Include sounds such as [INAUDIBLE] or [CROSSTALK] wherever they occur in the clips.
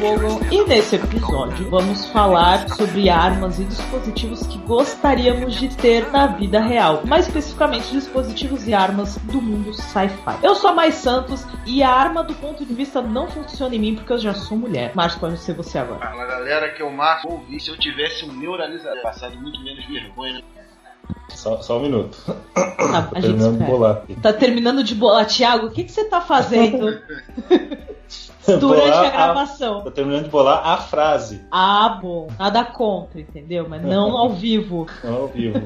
Vogon e nesse episódio vamos falar sobre armas e dispositivos que gostaríamos de ter na vida real, mais especificamente dispositivos e armas do mundo sci-fi. Eu sou a Mais Santos e a arma do ponto de vista não funciona em mim porque eu já sou mulher. Márcio, pode ser você agora. Fala galera, que é o Marco ouvi se eu tivesse um neuralizador, passado muito menos vergonha, né? Só, só um minuto. Tá, terminando de bolar. Tá terminando de bolar. Tiago, o que, que você tá fazendo [LAUGHS] durante Bolar a gravação? Tô terminando de bolar a frase, Ah, bom. Nada contra, entendeu? Mas não [LAUGHS] ao vivo. não ao vivo.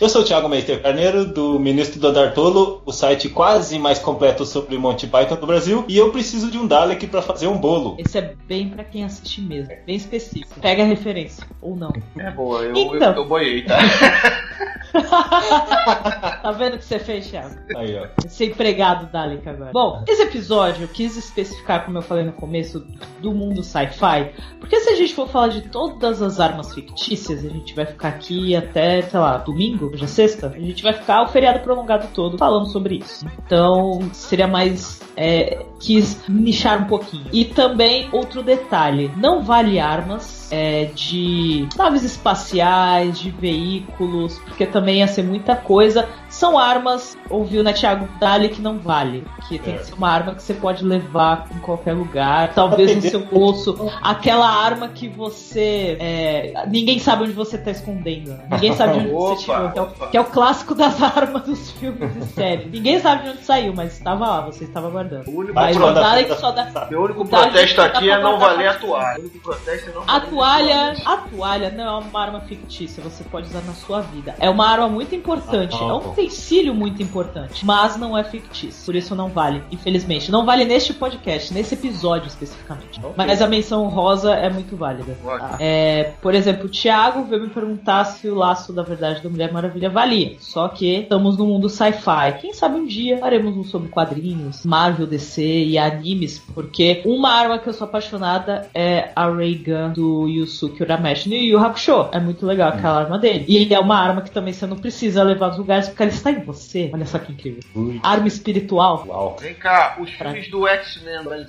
Eu sou o Thiago Meister Carneiro, do Ministro do Adartolo, o site quase mais completo sobre Monty Python do Brasil, e eu preciso de um Dalek pra fazer um bolo. Esse é bem pra quem assiste mesmo. Bem específico. Pega a referência. Ou não. É boa, eu, Então. eu, eu boiei, tá? [LAUGHS] Tá vendo o que você fez, Thiago? Aí, ó. Ser empregado Dalek agora. Bom, esse episódio eu quis especificar, como eu falei no começo, do mundo sci-fi. Porque se a gente for falar de todas as armas fictícias, a gente vai ficar aqui até, sei lá, domingo, hoje é sexta, a gente vai ficar o feriado prolongado todo falando sobre isso. Então, seria mais. É, quis nichar um pouquinho. E também, outro detalhe: não vale armas é, de naves espaciais, de veículos, porque também ia ser muita coisa. São armas, ouviu, né, Thiago? Dali que não vale. Que tem É. que ser uma arma que você pode levar em qualquer lugar, talvez no seu bolso. Aquela arma que você. é, ninguém sabe onde você tá escondendo. né? Ninguém sabe onde você Opa, tirou. Que é, o, que é o clássico das [LAUGHS] armas dos filmes e séries. Ninguém sabe de onde saiu, mas estava lá, você estava guardando. O único, Mas o Dalek só dá. meu único protesto aqui é não guardar valer a toalha. O único protesto é não A toalha, a toalha não é uma arma fictícia, você pode usar na sua vida. É uma arma muito importante, Ah, é um bom. Utensílio muito importante, mas não é fictício. Por isso não vale, infelizmente. Não vale neste podcast, nesse episódio especificamente. Ok. Mas a menção rosa é muito válida. É, por exemplo, o Thiago veio me perguntar se o laço da verdade da Mulher Maravilha valia. Só que estamos no mundo sci-fi. Quem sabe um dia faremos um sobre quadrinhos, Marvel, DC e animes, porque uma arma que eu sou apaixonada é a Ray Gun do Yusuke Urameshi no Yu Hakusho. É muito legal aquela arma dele. E ele é uma arma que também você não precisa levar aos lugares porque está em você. Olha só que incrível. Ui, Arma espiritual. Uau. Vem cá, os filmes do X-Men né?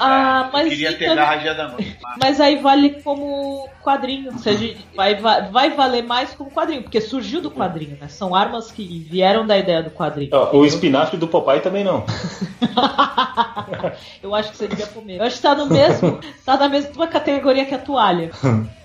Ah, Eu mas queria ter então- garra da mão. [LAUGHS] Mas aí vale como quadrinho. Ou seja, vai, vai, valer mais como quadrinho, porque surgiu do quadrinho, né? São armas que vieram da ideia do quadrinho. Ó, o espinafre do Popeye também não. [LAUGHS] Eu acho que você devia comer. Eu acho que tá no mesmo. [LAUGHS] tá na mesma categoria que a toalha.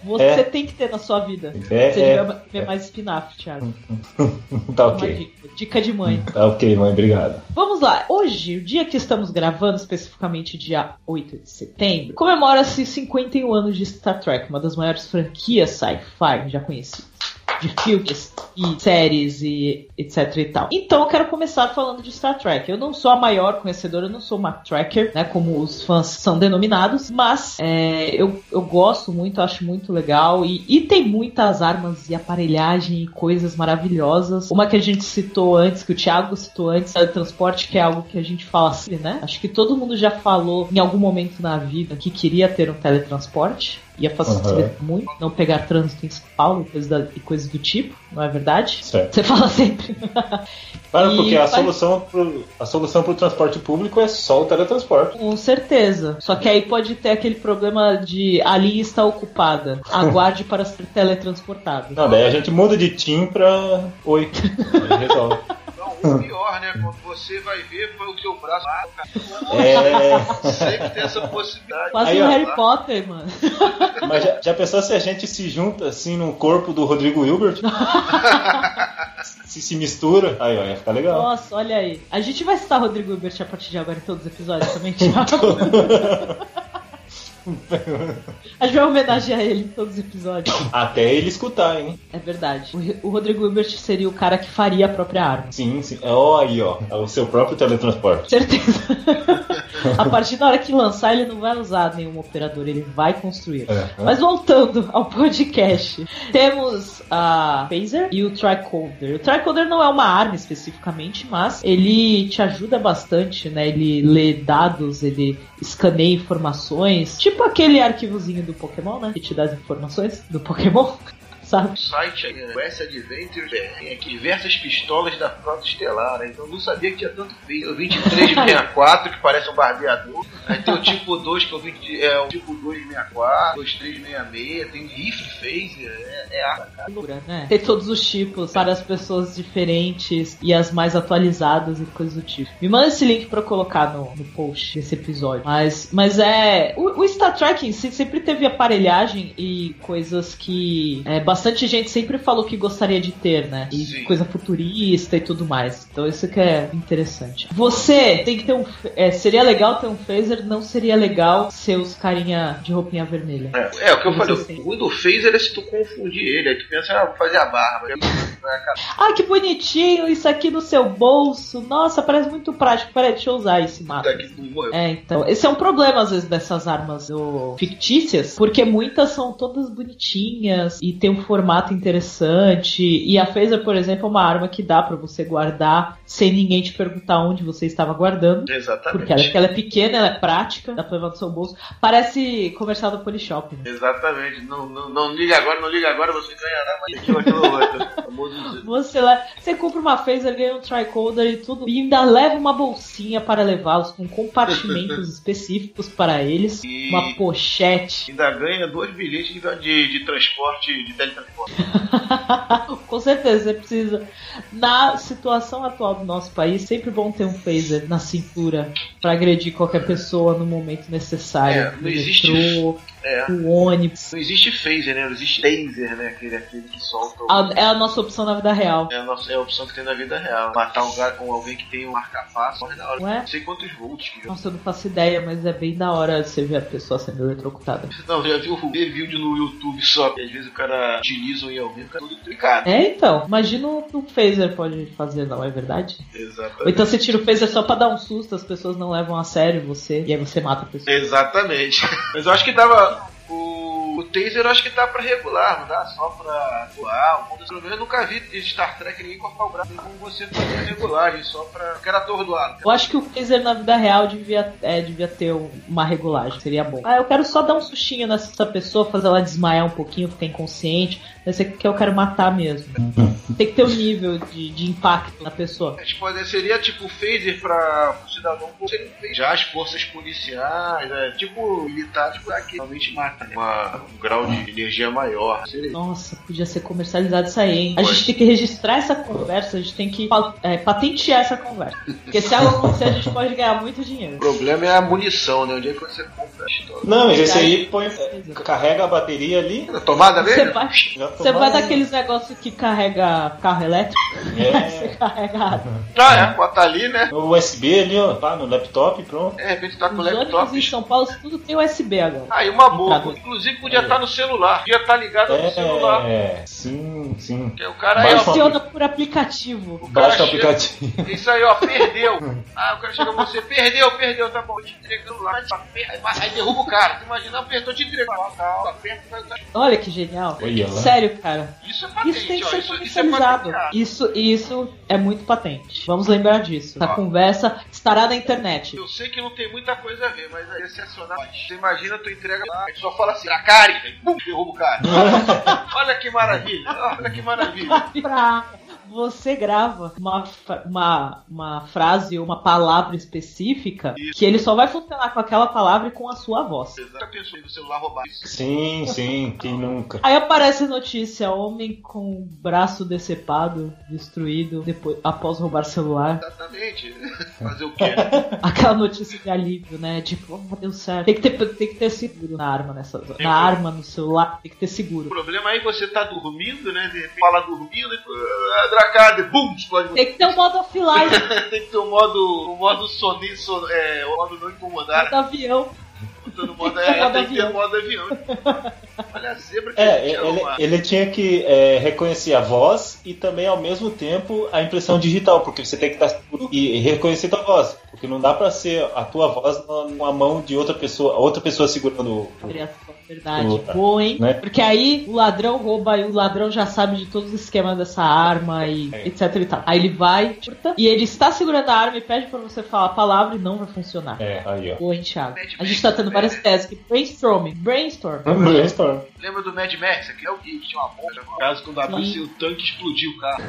Você É. tem que ter na sua vida. É, você é, devia ver mais espinafre, Thiago. [LAUGHS] Tá ok. dica. Dica de mãe. Tá ok, mãe, obrigado. Vamos lá. Hoje, o dia que estamos gravando, especificamente dia 8 de setembro, comemora-se 51 anos de Star Trek, uma das maiores franquias sci-fi já conhecidas. De filmes e séries e etc e tal. Então eu quero começar falando de Star Trek. Eu não sou a maior conhecedora, eu não sou uma tracker, né? Como os fãs são denominados, mas é, eu, eu gosto muito, acho muito legal. E, e tem muitas armas e aparelhagem e coisas maravilhosas. Uma que a gente citou antes, que o Thiago citou antes, é o transporte, que é algo que a gente fala assim, né? Acho que todo mundo já falou em algum momento na vida que queria ter um teletransporte. Ia facilitar muito, não pegar trânsito em São Paulo e coisas, da- e coisas do tipo, não é verdade? Certo. Você fala sempre. [LAUGHS] Claro, E porque a faz- solução, pro, a solução pro transporte público é só o teletransporte. Com certeza. Só que aí pode ter aquele problema de a linha está ocupada. Aguarde para ser teletransportado. Não, daí a gente muda de TIM pra Oi. [LAUGHS] Aí resolve. O pior, né? Quando você vai ver, foi o seu braço. Cara, É, Sempre tem essa possibilidade. Quase Aí, ó. Harry Potter, mano. mas já, já pensou se a gente se junta assim no corpo do Rodrigo Hilbert? [LAUGHS] se se mistura? Aí, ó, ia ficar legal. Nossa, olha aí. A gente vai citar Rodrigo Hilbert a partir de agora em todos os episódios também, Thiago. [LAUGHS] A gente vai homenagear ele em todos os episódios. Até ele escutar, hein? É verdade. O, o Rodrigo Hilbert seria o cara que faria a própria arma. Sim, sim. Ó, aí, ó. É o seu próprio teletransporte. Certeza. [LAUGHS] a partir da hora que lançar, ele não vai usar nenhum operador, ele vai construir. É. Mas voltando ao podcast, temos a Phaser e o Tricoder. O Tricoder não é uma arma especificamente, mas ele te ajuda bastante, né? Ele lê dados, ele escaneia informações, tipo aquele arquivozinho do Pokémon, né? Que te dá as informações do Pokémon. Sabe? O site é West Adventures tem aqui diversas pistolas da frota estelar, né? Então eu não sabia que tinha tanto feio. O 2364, que parece um barbeador. Aí tem o tipo 2, que é o, 20, é o tipo 264, 2366, tem rifle phaser, é, é arma, cara. Né? Tem todos os tipos para as pessoas diferentes e as mais atualizadas e coisas do tipo. Me manda esse link pra eu colocar no, no post desse episódio. Mas, mas é. O, o Star Trek em si sempre teve aparelhagem e coisas que é, bastante gente sempre falou que gostaria de ter, né? E Sim. coisa futurista e tudo mais. Então isso que é interessante. Você tem que ter um. é, seria legal ter um phaser, não seria legal ser os carinha de roupinha vermelha. É, é, o que eu Não falei, se- o ruim do phaser é se tu confundir ele, aí tu pensa, ah, vou fazer a barba. [LAUGHS] Ah, que bonitinho, isso aqui no seu bolso. Nossa, parece muito prático. Peraí, deixa eu usar esse mapa. É, então. Esse é um problema, às vezes, dessas armas do- fictícias, porque muitas são todas bonitinhas e tem um formato interessante. E a Phaser, por exemplo, é uma arma que dá pra você guardar sem ninguém te perguntar onde você estava guardando. Exatamente. Porque ela, porque ela é pequena, ela é prática, dá pra levar no seu bolso. Parece comercial do Polishop. Né? Exatamente. Não, não, não liga agora, não liga agora, você ganhará mais aquilo, aquilo, [LAUGHS] outro. Famoso Você, você compra uma phaser, ganha um tricoder e tudo, e ainda leva uma bolsinha para levá-los com compartimentos [LAUGHS] específicos para eles, E- uma pochete. Ainda ganha dois bilhetes de, de, de transporte, de teletransporte. [LAUGHS] com certeza, você precisa. Na situação atual do nosso país, sempre bom ter um phaser na cintura para agredir qualquer pessoa no momento necessário. É, não existe- metrô, É. no ônibus. Não existe phaser, né? Não existe taser, né? Aquele, aquele que solta o... A- é a nossa opção na vida real. É a, nossa, é a opção que tem na vida real. Matar um cara com alguém que tem um marca-passo, morre na hora. Não é? Não sei quantos volts que já. Nossa, eu não faço ideia, mas é bem da hora você ver a pessoa sendo eletrocutada. Não, já viu ver vídeo no YouTube só. que Às vezes o cara utiliza um o cara é todo tricado. É, então. Imagina o que o phaser pode fazer, não é verdade? Ou Exatamente. então você tira o phaser só pra dar um susto, as pessoas não levam a sério você, e aí você mata a pessoa. Exatamente. [LAUGHS] Mas eu acho que dava. O, o taser eu acho que dá pra regular, não dá só pra voar. O mundo, pelo menos eu nunca vi de Star Trek ninguém cortar o braço como você fazer a regulagem, só pra. Eu quero atordoar. Eu acho que o phaser na vida real devia, é, devia ter um- uma regulagem, seria bom. Ah, eu quero só dar um sustinho nessa pessoa, fazer ela desmaiar um pouquinho, ficar inconsciente. Esse aqui que eu quero matar mesmo. [LAUGHS] Tem que ter um nível de, de impacto na pessoa. É, tipo, seria tipo phaser pra o cidadão um. Já as forças policiais, é, tipo militar, tipo, aqui realmente mata né? Uma- um grau de energia maior. Nossa, podia ser comercializado isso aí, hein? A gente tem que registrar essa conversa, a gente tem que é, patentear essa conversa. Porque se algo acontecer, a gente pode ganhar muito dinheiro. O problema é a munição, né? Onde é que você compra? Não, mas esse aí põe, carrega a bateria ali. Na tomada Você mesmo? vai, você vai um- daqueles negócios que carrega carro elétrico? É. [LAUGHS] você carrega. Ah, é, bota ali, né? O USB ali, ó, pá, no laptop, pronto. É, de repente tá com o laptop. em São Paulo tudo tem USB agora. Ah, e uma boa. Inclusive podia estar no celular. Podia estar ligado no celular. É, sim, sim. Porque o cara aí, uma- Funciona por aplicativo. O cara Baixa o aplicativo. Isso aí, ó, perdeu. [LAUGHS] Ah, o cara chega pra você, perdeu, perdeu, tá bom, te entregando lá. Aí derruba o cara. Tu imagina, apertou. Ah, tá, dar. Olha que genial. Olha. Sério, cara. Isso é patente, Isso tem que ó. ser Isso, isso é comercializado. Isso, isso é muito patente. Vamos lembrar disso. Ó. conversa estará na internet. Eu sei que não tem muita coisa a ver, mas é excepcional. Você imagina, tu entrega lá, a gente só fala assim, Dracari, pum, derruba o cara. [LAUGHS] Olha que maravilha, olha que maravilha. Você grava uma, uma, uma frase ou uma palavra específica Isso. que ele só vai funcionar com aquela palavra e com a sua voz. Você já pensou no celular roubar isso? Sim, sim, quem nunca. Aí aparece a notícia: homem com braço decepado, destruído, depois, após roubar celular. Exatamente. [LAUGHS] Fazer o quê? [LAUGHS] Aquela notícia de alívio, né? Tipo, oh, deu certo. Tem que ter, tem que ter seguro na arma nessa Na arma, no celular, tem que ter O seguro. problema aí é você tá dormindo, né? De repente fala dormindo e Dracari, bum, explode. Tem que ter um modo offline [LAUGHS] Tem que ter o modo, o modo soninho, son, é, o modo não incomodar. do avião. Modo, é, Modo tem que ter avião. modo avião. [LAUGHS] Olha a zebra que É, ele, uma- ele tinha que é, reconhecer a voz e também ao mesmo tempo a impressão digital, porque você tem que estar e reconhecer a voz, porque não dá pra ser a tua voz na- numa mão de outra pessoa, outra pessoa segurando. o- Verdade. Puta. Boa, hein? Né? Porque aí o ladrão rouba e o ladrão já sabe de todos os esquemas dessa arma e É. etc e tal. Aí ele vai, curta, e ele está segurando a arma e pede pra você falar a palavra e não vai funcionar. É, aí ó. Boa, hein, Thiago? A gente tá tendo várias teses aqui. Brainstorming. Brainstorm. Brainstorm. Lembra do Mad Max? Aqui é o Gui, que tinha uma bomba. No caso, quando abriu o tanque, explodiu o carro.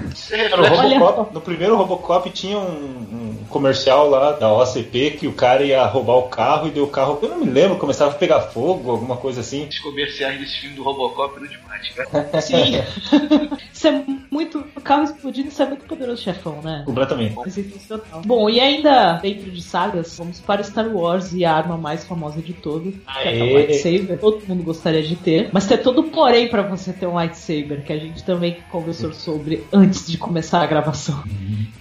Robocop, no primeiro Robocop tinha um, um comercial lá da OCP que o cara ia roubar o carro e deu o carro, eu não me lembro, começava a pegar fogo, alguma coisa assim. os comerciais desse filme do Robocop eram demais, cara. [LAUGHS] Sim. [LAUGHS] isso é muito. O carro explodindo, isso é muito poderoso, chefão, né? Completamente. É. Bom, e ainda dentro de sagas, vamos para Star Wars e a arma mais famosa de todos, que é a lightsaber. Todo mundo gostaria de ter, mas tem todo porém pra você ter um lightsaber, que a gente também conversou sobre antes de começar a gravação.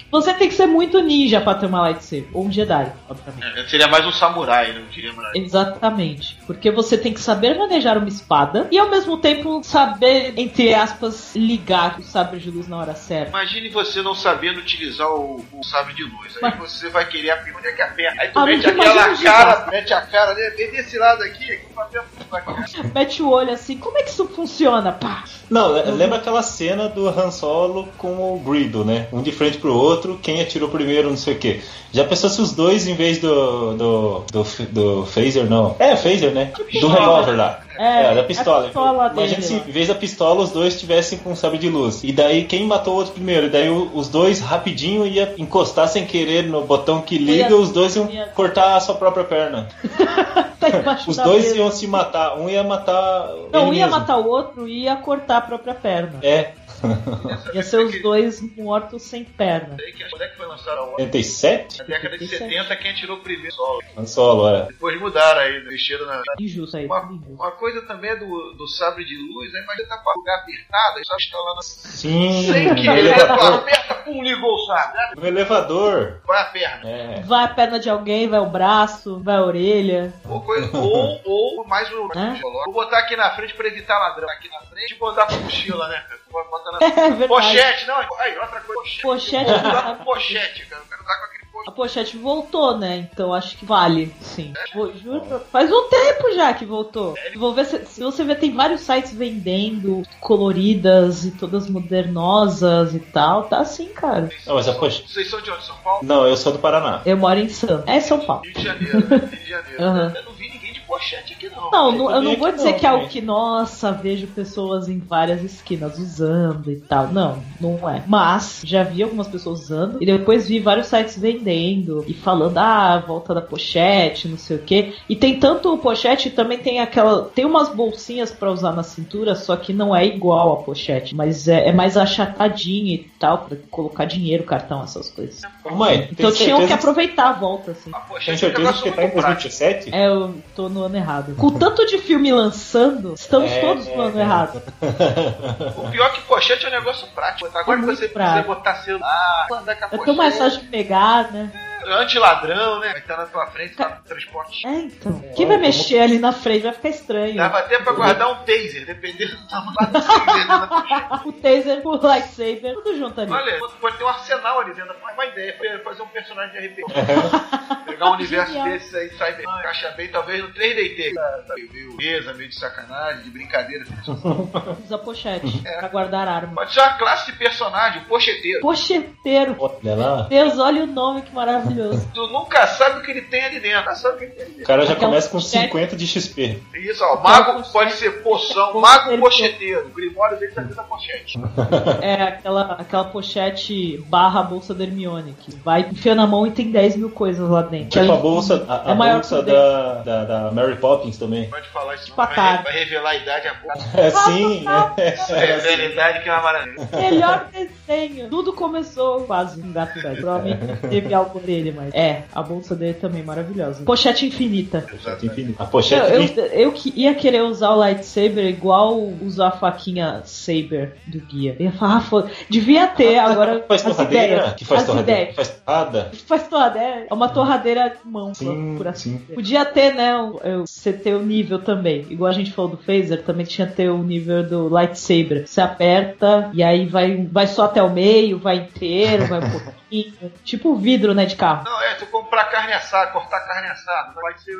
Você tem que ser muito ninja pra ter uma lightsaber, ou um Jedi, obviamente. É, Seria mais um samurai, não diria mais. Exatamente. Porque você tem que saber manejar uma espada e ao mesmo tempo saber, entre aspas, ligar o sabre de luz na hora certa. Imagine você não sabendo utilizar o, o sabre de luz. Aí Mas- você vai querer abrir onde é que aperta. Aí tu Ah, mete aquela o cara, mete a cara ali, vem desse lado aqui, aqui pra. [LAUGHS] Mete o olho assim, como é que isso funciona? Pá! Não, le- lembra aquela cena do Han Solo com o Greedo, né? Um de frente pro outro, quem atirou primeiro, não sei o quê. Já pensou se os dois, em vez do. do. do, do phaser, não. É, phaser, né? Do revólver lá. É, da pistola. a pistola Imagina dele se em vez da pistola os dois estivessem com um sabre de luz. E daí quem matou o outro primeiro? E daí o- os dois rapidinho ia encostar sem querer no botão que liga, Ia- os dois iam ia- cortar a sua própria perna. [LAUGHS] Tá Os dois mesa. iam se matar. Um ia matar. Não, um ia mesmo. matar o outro e ia cortar a própria perna. É. [LAUGHS] Ia ser os dois mortos sem perna. Quando é que foi lançado a 87? Na década de 87. 70, quem atirou primeiro solo. Solo, é. Depois mudaram aí, mexeram na. Injusto aí. Uma, uma coisa também é do, do sabre de luz, aí imagina tá com o lugar apertado, só está lá na. Sim. Sem [LAUGHS] querer, elevador. aperta, pum, ligou o sabre. No elevador. Vai a perna. É. Vai a perna de alguém, vai o braço, vai a orelha. Ou, coisa, ou, ou mais um. Hã? Vou botar aqui na frente pra evitar ladrão. Aqui na frente e botar pra mochila, né, cara? Bota na [LAUGHS] É verdade. Pochete, não. Aí, outra coisa. Pochete. Pochete. Pochete, cara. O cara tá com aquele A pochete. pochete voltou, né? Então acho que vale, sim. Pô, juro, faz um tempo já que voltou. Vou ver se, se você ver, tem vários sites vendendo coloridas e todas modernosas e tal. Tá assim, cara. Não, mas a poxa. Vocês são de onde? São Paulo? Não, eu sou do Paraná. Eu moro em Santos. É São Paulo. Rio de Janeiro. né? Rio de Janeiro. Aham. Eu não vi pochete aqui, não. Não, não- eu não vou dizer não, que é algo que, nossa, vejo pessoas em várias esquinas usando e tal. Não, não é. Mas já vi algumas pessoas usando e depois vi vários sites vendendo e falando, ah, volta da pochete, não sei o que. E tem tanto o pochete, também tem aquela. Tem umas bolsinhas pra usar na cintura, só que não é igual a pochete, mas é, é mais achatadinha e tal, pra colocar dinheiro, cartão, essas coisas. Mãe, Então tinham que aproveitar a volta, assim. A pochete tem certeza que tá em muito prático. 2017? É, eu tô no ano errado. Com tanto de filme lançando, estamos É, todos no ano é. errado. [LAUGHS] O pior é que pochete é um negócio prático. Agora É você prático. precisa botar celular, andar com a É tão pochete. mais fácil de pegar, né? Anti-ladrão, né? Vai estar na tua frente, tá no transporte. É, então. Quem vai mexer ali na frente vai ficar estranho. Dava até pra guardar um taser, dependendo do tamanho do taser pochete. [LAUGHS] O taser, o lightsaber, tudo junto ali. Olha, pode ter um arsenal ali dentro. Uma ideia, foi fazer um personagem de RPG. [LAUGHS] Pegar um universo Genial. desses aí, sai bem, encaixa bem, talvez no 3DT. Meio, meio mesa, meio de sacanagem, de brincadeira. Usa pochete É. pra guardar arma. Pode ser uma classe de personagem, o pocheteiro. Pocheteiro. Olha lá. Deus, olha o nome que maravilhoso. Tu nunca sabe o que ele tem ali dentro. Sabe o que ele tem ali O dentro. cara já Aquela começa com pochete. 50 de XP. Isso, ó. Mago pochete. pode ser poção, mago pocheteiro. O grimório dele tá dentro da pochete. É aquela, aquela pochete barra bolsa da Hermione, que vai enfia na mão e tem 10 mil coisas lá dentro. Tipo a bolsa, a, a é maior bolsa da, da, da Mary Poppins também. Pode falar isso, não. Tipo a Vai, vai revelar a idade a pouco. É sim, é, Vai revelar a idade que é uma maravilha. Melhor desenho. Tudo começou quase um gato velho. Provavelmente teve algo dele, mas. É, a bolsa dele também maravilhosa. Pochete infinita. Enfim, a Eu, pochete eu, eu que ia querer usar o lightsaber igual usar a faquinha saber do guia. Eu ia falar, ah, foda. Devia ter [LAUGHS] agora faz as torradeira? ideias. Que faz as torradeira? ideias. Faz torrada? Faz torradeira. É uma torradeira de mão, Sim, por assim sim. dizer. Podia ter, né? Você ter o nível também. Igual a gente falou do phaser, também tinha que ter o nível do lightsaber. Você aperta e aí vai, vai só até o meio, vai inteiro, vai um pouquinho. [LAUGHS] fininho, tipo vidro, né, de carro. Não, é, tu comprar carne assada, cortar carne assada. Vai ser.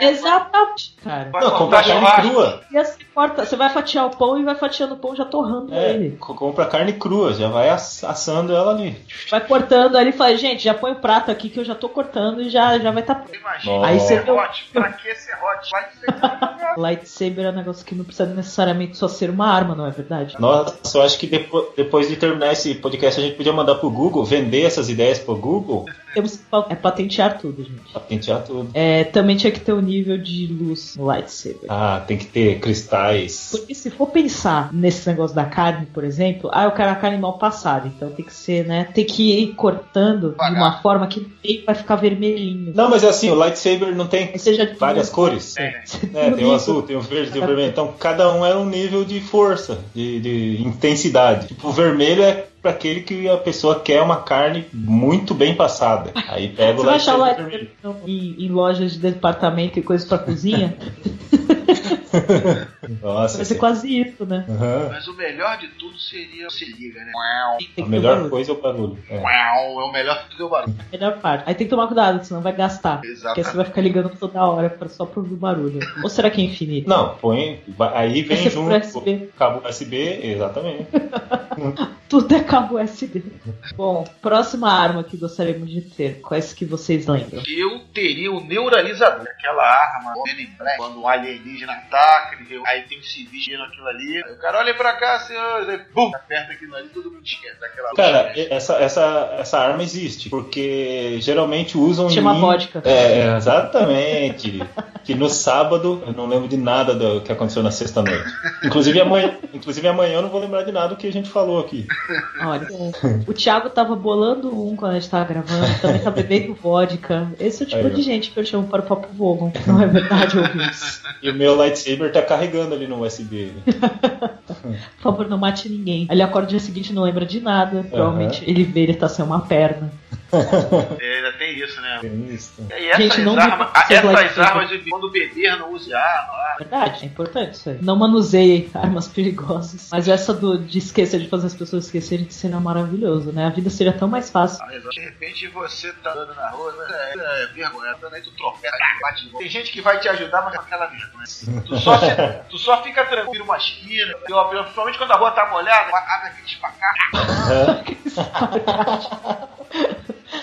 Exatamente, cara. Vai Não, cortar compra carne churrasco. crua. E assim, corta, você vai fatiar o pão e vai fatiando o pão já torrando É, ele. co- compra carne crua, já vai ass- assando ela ali. Vai cortando ali e fala, gente, já põe o prato aqui que eu já tô cortando e já, já vai estar tá... Imagina, Aí você- hot. Pra que ser hot? [LAUGHS] Lightsaber é um negócio que não precisa necessariamente só ser uma arma, não é verdade? Nossa, eu acho que depo- depois de terminar esse podcast a gente podia mandar pro Google, vender essas ideias pro Google, Temos que pa- é patentear tudo, gente. patentear tudo. É, também tinha que ter o nível de luz no lightsaber. Ah, tem que ter cristais. Porque se for pensar nesse negócio da carne, por exemplo, ah, eu quero a carne mal passada, então tem que ser, né? Tem que ir cortando de uma forma que nem vai ficar vermelhinho. Não, mas é assim, o lightsaber não tem várias cores. Tem, né? É, tem o azul, tem o verde, tem o vermelho. Então cada um é um nível de força, de, de intensidade. Tipo, o vermelho é para aquele que a pessoa quer uma carne muito bem passada. Aí pega o Você vai achar vermelho. em, em lojas de departamento e coisas pra cozinha? [LAUGHS] Nossa, vai ser quase isso, né? Aham. Mas o melhor de tudo seria. Se liga, né? A melhor coisa é o barulho. É. É o melhor de tudo é o barulho. Melhor parte. Aí tem que tomar cuidado, senão vai gastar. Porque você vai ficar ligando toda hora pra, só pro barulho. Ou será que é infinito? Não, põe. Aí vem por junto USB. o cabo USB, exatamente. [LAUGHS] Tudo é cabo USB. Bom, próxima arma que gostaríamos de ter. Quais que vocês lembram? Eu teria o neuralizador, aquela arma quando um alienígena ataca, ele- aí tem um civis vendo aquilo ali. Aí o cara olha pra cá, senhor, aí, bum, aperta aquilo ali, todo mundo esquece daquela Cara, essa, essa, essa arma existe, porque geralmente usam Chama em vodka. É, exatamente. que no sábado eu não lembro de nada do que aconteceu na sexta noite. Inclusive amanhã, inclusive amanhã eu não vou lembrar de nada do que a gente falou aqui. Olha, o Thiago tava bolando um quando a gente tava gravando, também tá bebendo vodka. Esse é o tipo Aí, de gente que eu chamo para o Papo Vogon. Não é verdade, [LAUGHS] ouvintes? E o meu lightsaber tá carregando ali no USB. [LAUGHS] Por favor, não mate ninguém. Ele acorda no dia seguinte e não lembra de nada. Provavelmente ele vê ele tá sem uma perna. [LAUGHS] É, ainda tem isso, né? Tem isso. E essas Gente, não armas, essas armas, de quando beber, não use arma. Verdade, é importante isso aí. Não manuseie armas [LAUGHS] perigosas. Mas essa do, de esquecer, de fazer as pessoas esquecerem de cena maravilhoso, né? A vida seria tão mais fácil. ah, De repente você tá andando na rua, né? é, é vergonha, andando aí tu tropeça, bate de volta. Tem gente que vai te ajudar, mas é aquela vergonha. Tu só, se- tu só fica tranquilo uma esquina, principalmente quando a rua tá molhada, abre aquele espacar. [LAUGHS]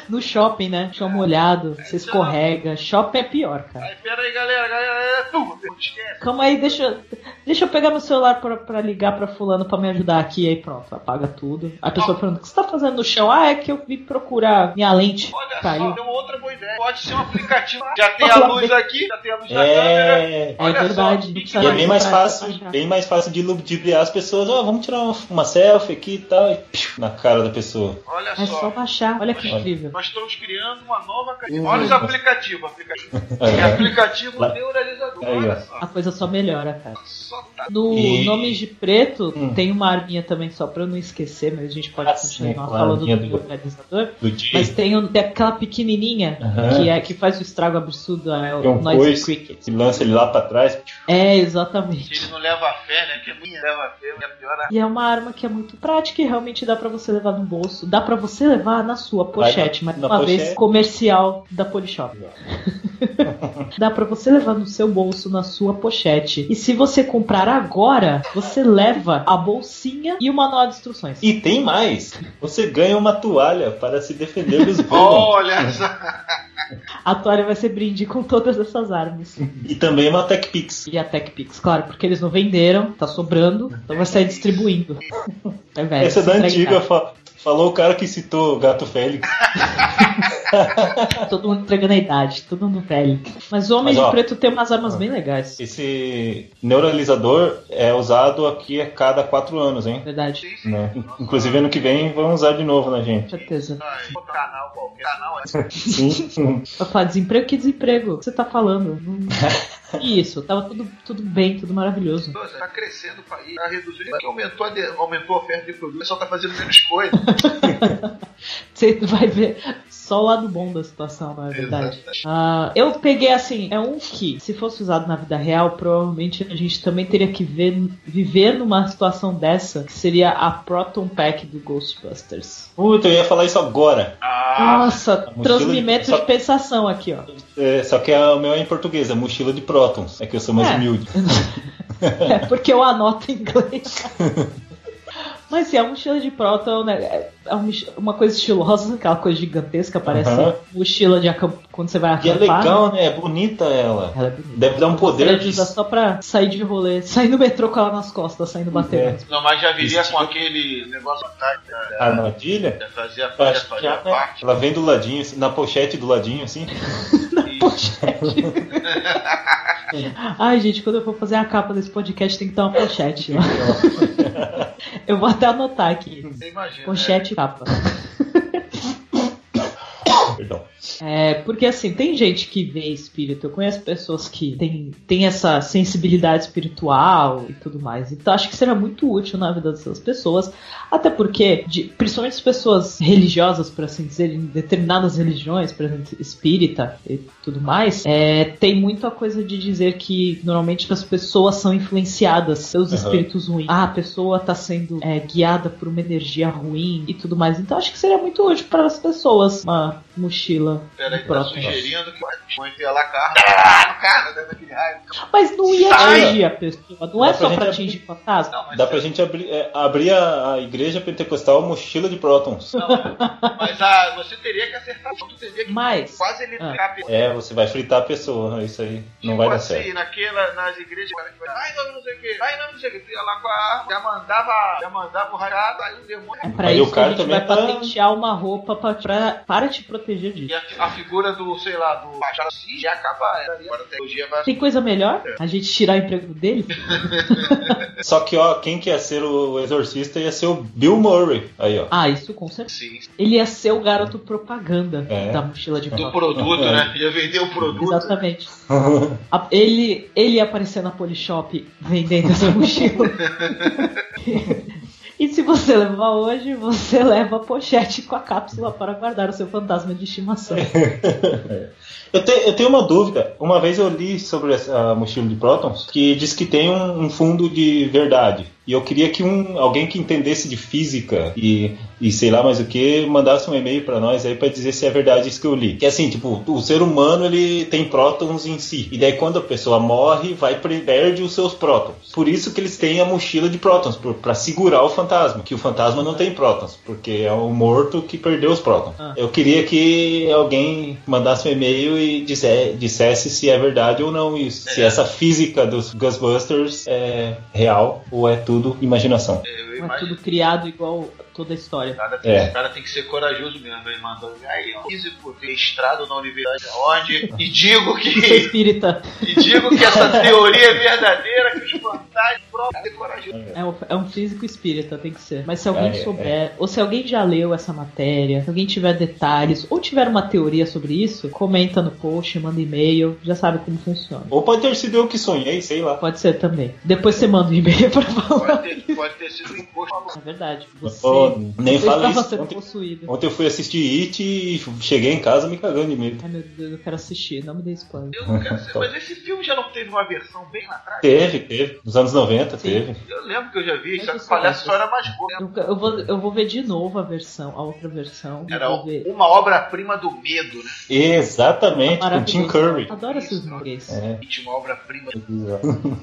No shopping, né? Chão molhado, você escorrega. Shopping é pior, cara. Aí, pera aí, galera, galera, é. Calma aí, deixa, eu- deixa eu pegar meu celular pra, pra ligar pra fulano pra me ajudar aqui. Aí pronto, apaga tudo. A pessoa pergunta, o que você tá fazendo no chão? Ah, é que eu vim procurar minha lente. Olha Caiu. só, tem uma outra boa ideia. Pode ser um aplicativo. Já tem a luz aqui, já tem a luz da câmera. É. É Olha verdade. só, E é bem mais fácil, bem mais fácil de ludibriar as pessoas. Ó, vamos tirar uma, uma selfie aqui e tal, e piu, na cara da pessoa. Olha É só só. baixar. Olha que incrível. Nós estamos criando uma nova. Uhum. Olha os aplicativos. aplicativo. É. É aplicativo Lá- neuralizador. Olha só. A coisa só melhora, cara. Só. No E- Nomes de Preto, Hum. tem uma arminha também, só pra eu não esquecer, mas a gente pode Ah, sim, continuar claro, falando do do- organizador. Do. Mas tem, um- tem aquela pequenininha que, é, que faz o estrago absurdo, é o um Noise Cricket. que lança ele lá pra trás. É, Se exatamente. ele não leva a fé, né? Que a minha leva a fé, é pior E é uma arma que é muito prática e realmente dá pra você levar no bolso. Dá pra você levar na sua pochete, na- na uma vez pochete. comercial da Polishop. [LAUGHS] [LAUGHS] Dá pra você levar no seu bolso, na sua pochete. E se você comprar agora, você leva a bolsinha e o manual de instruções. E tem mais. Você ganha uma toalha para se defender dos! [LAUGHS] Vogons. Olha [LAUGHS] só. A toalha vai ser brinde com todas essas armas. E também uma Tech Pix. E a TechPix, claro, porque eles não venderam, tá sobrando, então vai sair distribuindo. [LAUGHS] É, velho, Essa é da entregar. antiga. Fa- Falou o cara que citou o Gato Félix. [LAUGHS] Todo mundo entregando a idade, todo mundo velho. Mas o Homem Mas, de ó, Preto tem umas armas bem legais. Esse neuralizador é usado aqui a cada quatro anos, hein? Verdade, Sim, sim. Né? Inclusive ano que vem vão usar de novo na com gente. certeza. Ah, é. Canal, qualquer canal. é. Sim. Vai falar desemprego? Que desemprego? O que você tá falando? Não- [LAUGHS] Isso, tava tudo, tudo bem, tudo maravilhoso. Tá crescendo o país, tá reduzindo. Porque aumentou a, de- aumentou a oferta de produto, o pessoal tá fazendo menos coisa. [LAUGHS] Você vai ver só o lado bom da situação, na verdade. Uh, eu peguei assim, é um que, se fosse usado na vida real, provavelmente a gente também teria que ver, viver numa situação dessa, que seria a Proton Pack do Ghostbusters. Puta, eu ia falar isso agora. Ah, Nossa, transmimento de, só... de pensação aqui, ó. É, só que o meu é em português, é mochila de prótons. É que eu sou mais é. humilde. [LAUGHS] é porque eu anoto em inglês. [LAUGHS] Mas sim, é uma mochila de próton, né? É, é uma coisa estilosa, aquela coisa gigantesca, parece uhum. mochila de quando você vai acampar. E é legal, né? É bonita ela. Ela é bonita. Deve dar um poder. Ela usa só pra sair de rolê, sair no metrô com ela nas costas, saindo batendo. É. Não, mas já viria com aquele negócio atrás. A armadilha? Já fazia, fazia, fazia já, parte. Ela vem do ladinho, assim, na pochete do ladinho, assim. na [LAUGHS] pochete. Ai, gente, quando eu for fazer a capa desse podcast tem que ter uma pochete [LAUGHS] eu vou até anotar aqui. Imagina, pochete e né? capa. Perdão. É, porque assim, tem gente que vê espírito, eu conheço pessoas que têm, têm essa sensibilidade espiritual e tudo mais. Então acho que seria muito útil na vida dessas pessoas, até porque, de, principalmente as pessoas religiosas, por assim dizer, em determinadas religiões, por exemplo, espírita e tudo mais, é, tem muito a coisa de dizer que normalmente as pessoas são influenciadas pelos uhum. espíritos ruins. Ah, a pessoa está sendo é, guiada por uma energia ruim e tudo mais. Então acho que seria muito útil para as pessoas uma mochila. Peraí, tá sugerindo que vai enfiar lá carro no carro, né, daquele raio. Mas não ia atingir a pessoa, não é só pra atingir fantasma. Não, Dá pra gente abrir, é, abrir a, a, igreja pentecostal mochila de prótons. Não, mas ah, você teria que acertar tudo, teria que mas, quase ele ah. É, você vai fritar a pessoa, isso aí não tipo vai dar assim, certo. naquela, nas igrejas, ai não, não sei o que, ai não, não sei o que, ia lá com a arma, já mandava, já mandava o rajado, aí o demônio... É pra isso o cara que a gente vai tá... patentear uma roupa pra, pra, para te proteger disso. E a, a figura do, sei lá, do Machado Assis já acaba. Né? Agora a tecnologia vai. Tem coisa melhor? É. A gente tirar o emprego dele? [LAUGHS] Só que, ó, quem quer ser o exorcista ia ser o Bill Murray. Aí, ó. Ah, isso com certeza. Sim. Ele ia ser o garoto propaganda é. da mochila de Do produto, [LAUGHS] é. né? Ia vender o produto. Exatamente. [LAUGHS] ele, ele ia aparecer na Polishop vendendo essa mochila. E se você [LAUGHS] levar hoje, você [LAUGHS] leva a pochete com a cápsula para guardar o seu fantasma de estimação. [LAUGHS] Eu, te, eu, tenho uma dúvida. Uma vez eu li sobre a mochila de prótons que diz que tem um, um fundo de verdade. E eu queria que um, alguém que entendesse de física e, e sei lá mais o que mandasse um e-mail para nós aí para dizer se é verdade isso que eu li. Que é assim, tipo, o ser humano ele tem prótons em si. E daí quando a pessoa morre, vai perde os seus prótons. Por isso que eles têm a mochila de prótons para segurar o fantasma, que o fantasma não tem prótons, porque é o morto que perdeu os prótons. Ah. Eu queria que alguém mandasse um e-mail e disse, dissesse se é verdade ou não isso. É. Se essa física dos Ghostbusters é real ou é tudo tudo imaginação. É, é tudo criado igual toda a história. Cara tem, é. O cara tem que ser corajoso mesmo. Ele mandou aí, ó, físico mestrado na universidade onde [LAUGHS] e digo que. espírita. E digo que essa teoria é verdadeira, que os fantasmas próprios ser corajoso. É um, é um físico espírita, tem que ser. Mas se alguém é, souber, é. ou se alguém já leu essa matéria, se alguém tiver detalhes, ou tiver uma teoria sobre isso, comenta no post, manda e-mail, já sabe como funciona. Ou pode ter sido eu que sonhei, sei lá. Pode ser também. Depois você manda um e-mail pra falar. Pode ter, pode ter sido imposto. É verdade. Você. Oh nem fala isso. Ontem, ontem, eu fui assistir It e cheguei em casa me cagando de medo. Ai meu Deus, eu quero assistir, não me dê spoiler. Eu não quero assistir, mas esse filme já não teve uma versão bem lá atrás? Teve, teve. Nos anos 90 Sim. teve. Eu lembro que eu já vi, só que o palhaço só era mais bom. Eu, eu, vou, eu vou ver de novo a versão, a outra versão. Era uma obra-prima do medo, né? Exatamente, com Tim Curry. Adoro esses nomes. É. Uma obra-prima.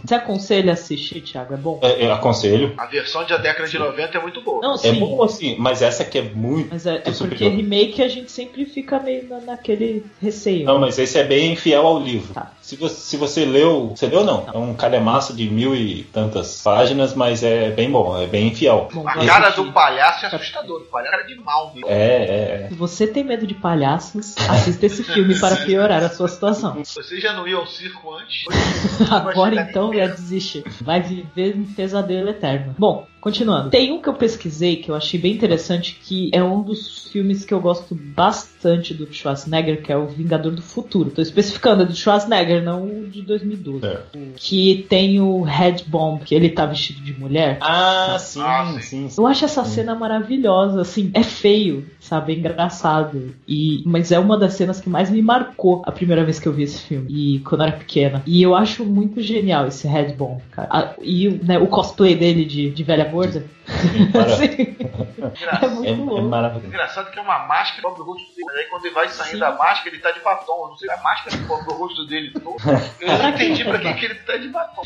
Você aconselha assistir, Thiago? É bom? É, eu aconselho. A versão da década de 90 é muito boa. Não, é bom assim, mas essa aqui é muito. Mas é, é porque remake a gente sempre fica meio na, naquele receio. Não, mas esse é bem fiel ao livro. Tá. Se você, se você leu. Você leu não? não? É um calemaço de mil e tantas páginas, mas é bem bom, é bem fiel. Bom, a cara do palhaço é assustador. O palhaço é de mal. Mesmo. É, é, é. Se você tem medo de palhaços, assista esse filme para piorar a sua situação. [LAUGHS] Você já não ia ao circo antes? [LAUGHS] Agora então já desiste. Vai viver um pesadelo eterno. Bom, Continuando. Tem um que eu pesquisei que eu achei bem interessante, que é um dos filmes que eu gosto bastante do Schwarzenegger, que é o Vingador do Futuro. Tô especificando, é do Schwarzenegger, não o de 2012. É. Que tem o Red Bomb, que ele tá vestido de mulher. Ah, sim, Ah, sim. sim. sim. Eu acho essa cena maravilhosa, assim, é feio, sabe? É engraçado. E, mas é uma das cenas que mais me marcou a primeira vez que eu vi esse filme. E quando eu era pequena. E eu acho muito genial esse Red Bomb, cara. Ah, e né, o cosplay dele de, de velha gorda. Assim, [LAUGHS] é muito É, é louco. maravilhoso. Engraçado que é uma máscara cobre o rosto dele. Mas aí quando ele vai saindo Sim. da máscara, ele tá de batom. Não sei a máscara que cobre o rosto dele todo. [LAUGHS] Eu não entendi pra que, que ele tá de batom.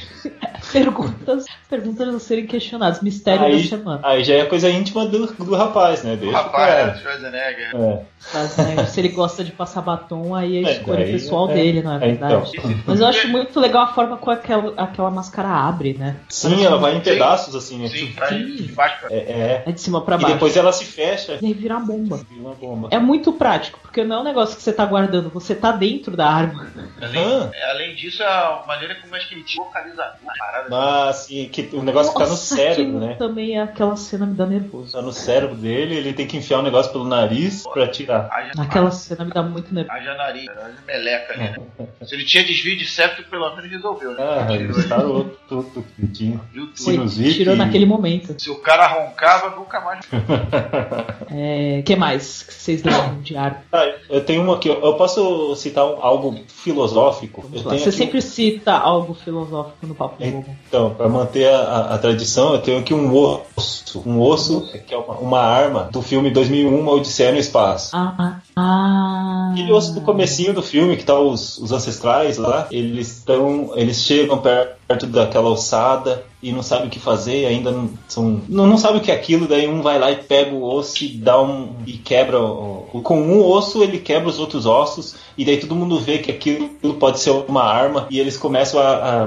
Perguntas, perguntas a serem questionadas. Mistério Aí- da semana. Aí já é coisa íntima do, do rapaz, né? O Deixa o rapaz, né? Schwarzenegger. É. Mas, né, se ele gosta de passar batom, aí é a É, escolha daí- pessoal é. dele, não é É, então. verdade? Filme Mas eu é- acho muito legal a forma como aquela, aquela máscara abre, né? Sim, ela vai em Sim. pedaços assim, né? Sim, Tipo, vai de baixo pra É, é. É de cima pra E baixo. depois ela se fecha. E aí vira uma bomba. Vira uma bomba. É muito prático, porque não é um negócio que você tá guardando, você tá dentro da arma. Ah. Além disso, a maneira como é que ele tinha localizador. Parada. Ah, sim, que o negócio fica no Nossa, cérebro, aquilo né? Também é aquela cena me dá nervoso. Tá no cérebro dele, ele tem que enfiar o negócio pelo nariz pra tirar. Haja, Aquela cena me dá muito nervoso. haja nariz, haja meleca ali. né? Se ele tinha desvio de septo, pelo menos resolveu, né? Ah, ele Tirou ali. estarou tudo que. Foi, Sinusite tirou e- naquele momento. Se o cara roncava, nunca mais. [LAUGHS] É, que mais que vocês lembram de arma? Ah, eu tenho uma aqui, eu posso citar um- algo filosófico? Você aqui sempre cita algo filosófico no Papo É. Globo. Então, para manter a, a- tradição, eu tenho aqui um osso. Um osso, que é uma, uma arma do filme 2001, Uma Odisseia no Espaço. Ah, ah. Aquele osso do comecinho do filme, que tá os, os ancestrais lá, eles estão. Eles chegam perto daquela ossada e não sabem o que fazer, ainda não são. Não, não sabe o que é aquilo, daí um vai lá e pega o osso e dá um. e quebra. o- com um osso ele quebra os outros ossos, e daí todo mundo vê que aquilo pode ser uma arma, e eles começam a,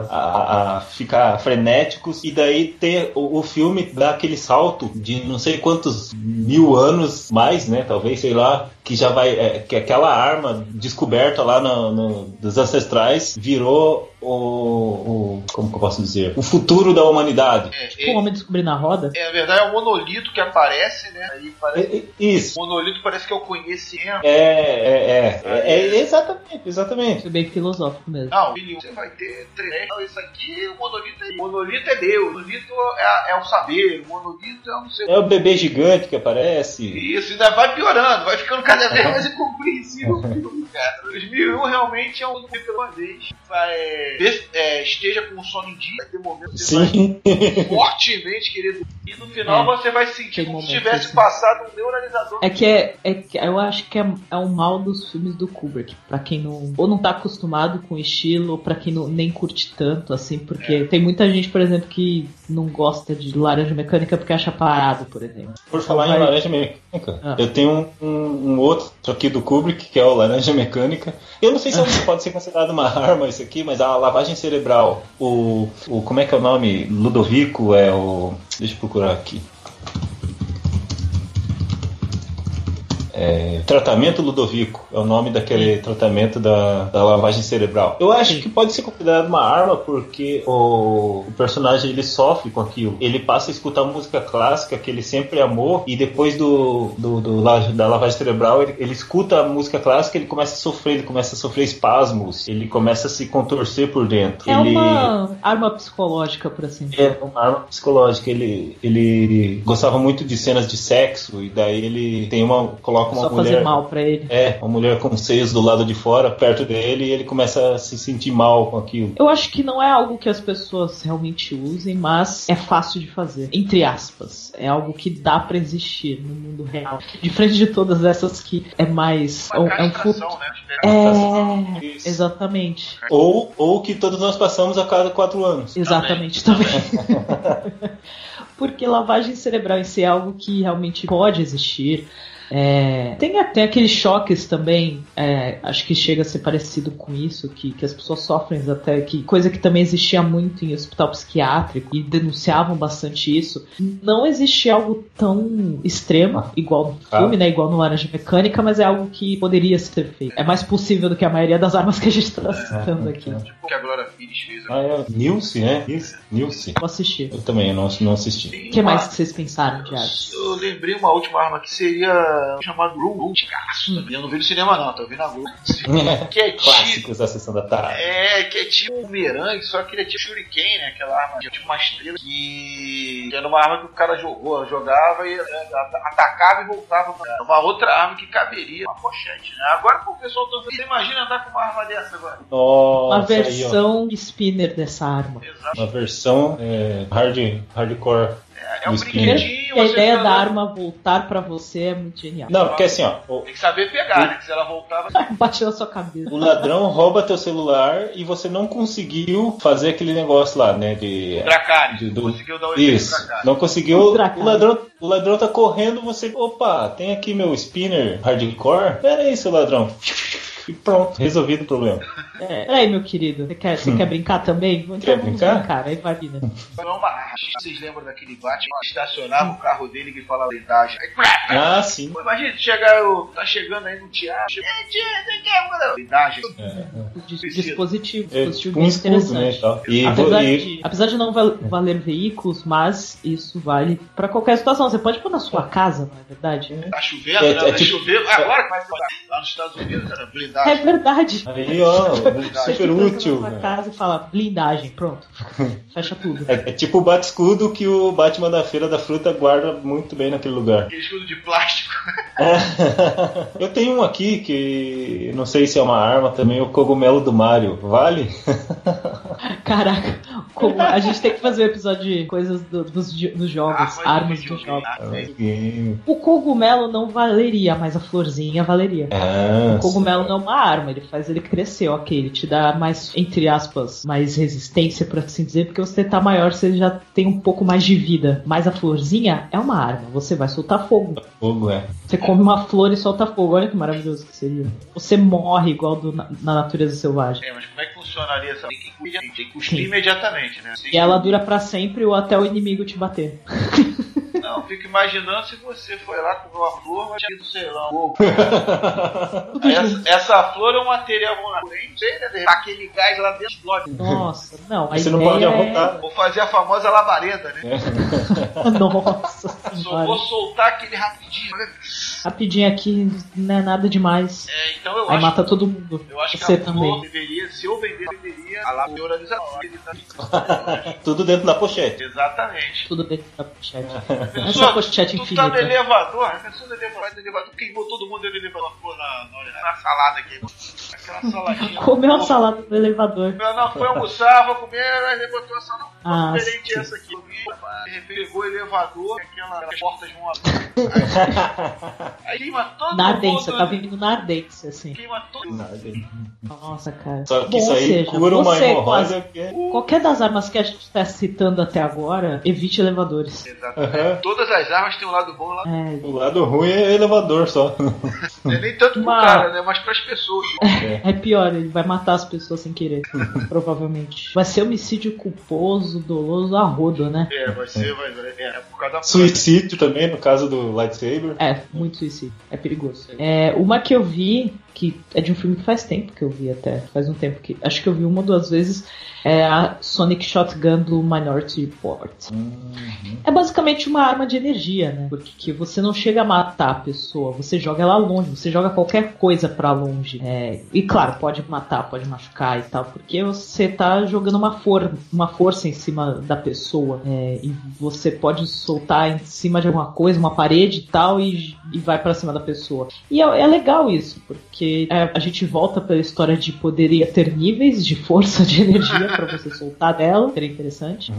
a- a- ficar frenéticos, e daí tem, o, o filme dá aquele salto de não sei quantos mil anos mais, né? Talvez, sei lá, que já vai. é, que aquela arma descoberta lá no, no- dos ancestrais virou o, o. Como que eu posso dizer? O futuro da humanidade. É, Tipo o homem descobrindo a roda. é, na verdade, é o monolito que aparece, né? Aí parece. É, é, Isso. O monolito parece que é o conhecimento. É, é, é, é, é, exatamente, exatamente. Foi bem filosófico mesmo. Não, filho, você vai ter três. Não, isso aqui, o monolito é. O monolito é Deus. O monolito é, é o saber. O monolito é o não sei o É o bebê gigante que aparece. Isso, ainda vai piorando, vai ficando cada vez mais [LAUGHS] incompreensível o filme, cara. 2001 realmente é um filme pela vez. Vai, ver- é, esteja com o sono em dia, vai ter momentos que você Sim. vai fortemente querer dormir. E no final É. você vai sentir como se tivesse assim. passado um neuralizador. É que é, é que eu acho que é, é um mal dos filmes do Kubrick. Pra quem não. Ou não tá acostumado com o estilo, ou pra quem não, nem curte tanto, assim, porque tem muita gente, por exemplo, que não gosta de laranja mecânica porque acha parado, por exemplo. Por falar em Vai. laranja mecânica, Ah. eu tenho um, um- um outro aqui do Kubrick, que é o laranja mecânica. Eu não sei se pode ser considerado uma [LAUGHS] arma isso aqui, mas a lavagem cerebral, o, o como é que é o nome? Ludovico é o. Deixa eu procurar aqui. É, tratamento Ludovico é o nome daquele tratamento da, da lavagem cerebral. Eu acho que pode ser considerado uma arma porque o, o personagem ele sofre com aquilo. Ele passa a escutar música clássica que ele sempre amou e depois do, do, do da lavagem cerebral ele, ele escuta a música clássica ele começa a sofrer, ele começa a sofrer espasmos, ele começa a se contorcer por dentro. É ele, uma arma psicológica, por assim dizer. é uma arma psicológica. Ele, ele gostava muito de cenas de sexo e daí ele tem uma coloca uma Só mulher fazer mal pra ele. é, uma mulher com seios do lado de fora, perto dele, e ele começa a se sentir mal com aquilo. Eu acho que não é algo que as pessoas realmente usem, mas é fácil de fazer. Entre aspas. É algo que dá pra existir no mundo real. Diferente de todas essas que é mais. É um, Uma é um futuro. né? É, Isso. exatamente. Ou, ou que todos nós passamos a cada quatro anos. Exatamente, também. [LAUGHS] Porque lavagem cerebral em si é algo que realmente pode existir. É, tem até aqueles choques também, é, acho que chega a ser parecido com isso, que, que as pessoas sofrem até, que coisa que também existia muito em hospital psiquiátrico e denunciavam bastante isso. Não existe algo tão extremo, igual no Ah. filme, né? Igual no Laranja Mecânica, mas é algo que poderia ser feito. É mais possível do que a maioria das armas que a gente tá citando aqui. Tipo o que a Glória Pires fez. Ah, é. Nilce, né? Isso, Nilce. Vou assistir. Eu também, eu não, não assisti. O que mais que vocês pensaram de arte? Eu lembrei uma última arma que seria uh, chamado Room Room de caço. Hum. Eu não vi no cinema, não, tô vendo a Globo. que é [LAUGHS] Clássicos da sessão da tarde. É, que é tipo um bumerangue, só que ele é tipo Shuriken, né? Aquela arma, tipo uma estrela que era uma arma que o cara jogou, jogava e é, atacava e voltava. Pra... Uma outra arma que caberia uma pochete, né? Agora o pessoal tá você imagina andar com uma arma dessa agora. Nossa, uma versão aí, spinner dessa arma. Exato. Uma versão é, hard, hardcore. É, é um brinquedinho. A ideia da arma voltar pra você é muito genial. Não, porque assim, ó. Tem que saber pegar, o... né? Que se ela voltar, você... [LAUGHS] Bate na sua cabeça. O ladrão rouba teu celular e você não conseguiu fazer aquele negócio lá, né? De. Dracari. Do... Conseguiu dar o Isso. Não conseguiu. O, o, ladrão, o ladrão tá correndo, você. Opa, tem aqui meu spinner hardcore. Pera aí, seu ladrão. E pronto, resolvido o problema. É, peraí, meu querido, você quer, você hum. quer brincar também? Então, quer brincar? brincar? Aí vai vir, né? Vocês lembram daquele Batman que estacionava o carro dele e falava blindagem? Ah, sim. Pô, imagina, chegar, tá chegando aí no teatro. Blindagem. É, é. Dispositivo. É, dispositivo um escudo, né? Tal. E, apesar, e... De, apesar de não valer veículos, mas isso vale pra qualquer situação. Você pode pôr na sua casa, não é verdade? Tá chovendo, é, né? É, tipo, chovendo. Agora que vai lá nos Estados Unidos, era blindagem blindagem. É verdade. Aí, ó, super útil. Na casa e fala blindagem, pronto. [LAUGHS] Fecha tudo. É, é tipo o bate-escudo que o Batman da Feira da Fruta guarda muito bem naquele lugar. Aquele escudo de plástico. É. [LAUGHS] Eu tenho um aqui que não sei se é uma arma também, o cogumelo do Mario. Vale? [LAUGHS] Caraca, como a gente tem que fazer o um episódio de coisas do, dos, dos jogos, ah, armas dos jogos. Ah, o cogumelo não valeria, mas a florzinha valeria. Ah, o cogumelo não é uma arma, ele faz ele crescer, ok. Ele te dá mais, entre aspas, mais resistência, por assim dizer, porque você tá maior, você já tem um pouco mais de vida. Mas a florzinha é uma arma, você vai soltar fogo. Fogo, é. Você come uma flor e solta fogo, olha que maravilhoso que seria. Você morre igual do, na, na, natureza selvagem. É, mas como é que funcionaria essa? Tem que, tem que cuspir imediatamente, né? E ela dura para sempre ou até o inimigo te bater. [LAUGHS] Não, fico imaginando se você foi lá com uma flor, mas sei lá, um [LAUGHS] essa, essa flor é um material porém, sei, né? Aquele gás lá dentro explode. Nossa, não. Você não pode arrotar. É... Vou fazer a famosa labareda, né? [LAUGHS] Nossa. Só vou soltar aquele rapidinho. Né? Rapidinho aqui, não é nada demais. É, então eu Aí acho mata todo mundo. Eu acho Você que a também. deveria, se eu vender, eu venderia a laboralização. [LAUGHS] Tudo dentro da pochete. Exatamente. Tudo dentro da pochete. Essa pochete tu infinita. tá no elevador, a pessoa no elevador, no elevador, queimou todo mundo no elevador na, na, na salada aqui. Aquela saladinha. [LAUGHS] Comeu a salada no elevador. Não, não, foi almoçar, vou comer, aí botou a salada. Ah, diferente sim. essa aqui. De pegou o elevador, aquelas portas vão abrir. [LAUGHS] Aí queima todo Na ardência, tá vindo na ardência, assim. Queima todo mundo. Nossa, cara. Só que Bom, isso aí seja, cura uma hemorroida. Qualquer das armas que a gente está citando até agora, evite elevadores. Exatamente. Uhum. Todas as armas têm um lado bom e um lado é. O lado ruim é elevador só. É nem tanto pro Uma... cara, né? Mas pras pessoas. É. [LAUGHS] é pior, ele vai matar as pessoas sem querer. [LAUGHS] provavelmente. Vai ser homicídio culposo, doloso a rodo, né? É, vai ser, vai, é, é por causa da Suicídio também, no caso do lightsaber. É, muito suicídio. É perigoso. É, uma que eu vi que é de um filme que faz tempo que eu vi até. Faz um tempo que. Acho que eu vi uma ou duas vezes. É a Sonic Shotgun do Minority Report. Uhum. É basicamente uma arma de energia, né? Porque você não chega a matar a pessoa, você joga ela longe, você joga qualquer coisa para longe. É, e claro, pode matar, pode machucar e tal, porque você tá jogando uma, for uma força em cima da pessoa. É, e você pode soltar em cima de alguma coisa, uma parede e tal, e, e vai para cima da pessoa. E é, é legal isso, porque é, a gente volta pela história de poderia ter níveis de força de energia para [LAUGHS] você soltar dela, seria interessante.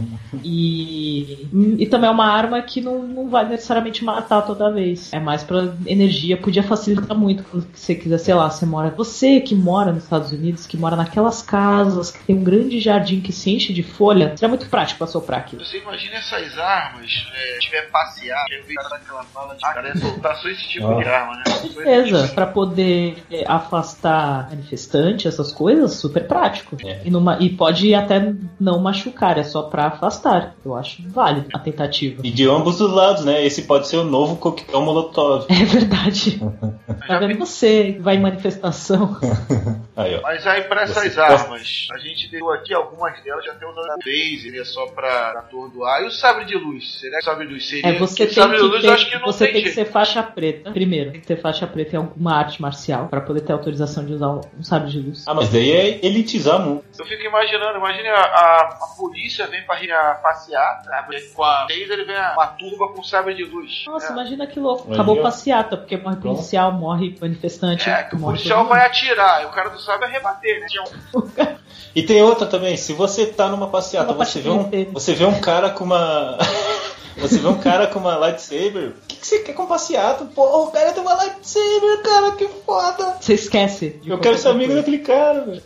E, e também é uma arma que não, não vai necessariamente matar toda vez. É mais para energia, podia facilitar muito quando você quiser, sei lá, você mora. Você que mora nos Estados Unidos, que mora naquelas casas, que tem um grande jardim que se enche de folha, seria muito prático para soprar aqui. Você imagina essas armas, é, tiver passear, eu vi aquela fala de cara, é soltar só esse tipo oh. de arma, né? Certeza, para poder é, afastar manifestante, essas coisas, super prático. É. E, numa, e pode até não machucar, é só para afastar. Eu acho válido a tentativa. E de ambos os lados, né? Esse pode ser o novo coquetel molotov. É verdade. [LAUGHS] tá vendo você vai em manifestação. [LAUGHS] Aí, ó. Mas aí pra essas Você- armas, a gente deu aqui algumas delas já tem usado laser, é só pra atordoar. E o sabre de luz? Será que o sabre de luz seria? É, você o tem sabre de que luz eu acho que ter, não você tem tem que ser faixa preta. Primeiro, tem que ter faixa preta em alguma arte marcial pra poder ter autorização de usar um, um sabre de luz. Ah, mas daí é elitizar muito. Eu fico imaginando, imagine a, a, a polícia vem pra a passeata, sabe? com a laser ele vem a- uma turba com sabre de luz. Nossa, é. imagina que louco. Acabou ó. passeata, porque morre Pronto. policial, morre manifestante. É, que o morre policial vai atirar, e o cara do sabre vai rebater, né? [LAUGHS] E tem outra também, se você tá numa passeata, Uma você vê, um, passeata. você vê um cara com uma. [LAUGHS] você vê um cara com uma lightsaber. O que, que você quer com passeata? Pô, o cara tem uma lightsaber, cara, que foda! Você esquece. de Eu quero ser amigo coisa. daquele cara, velho.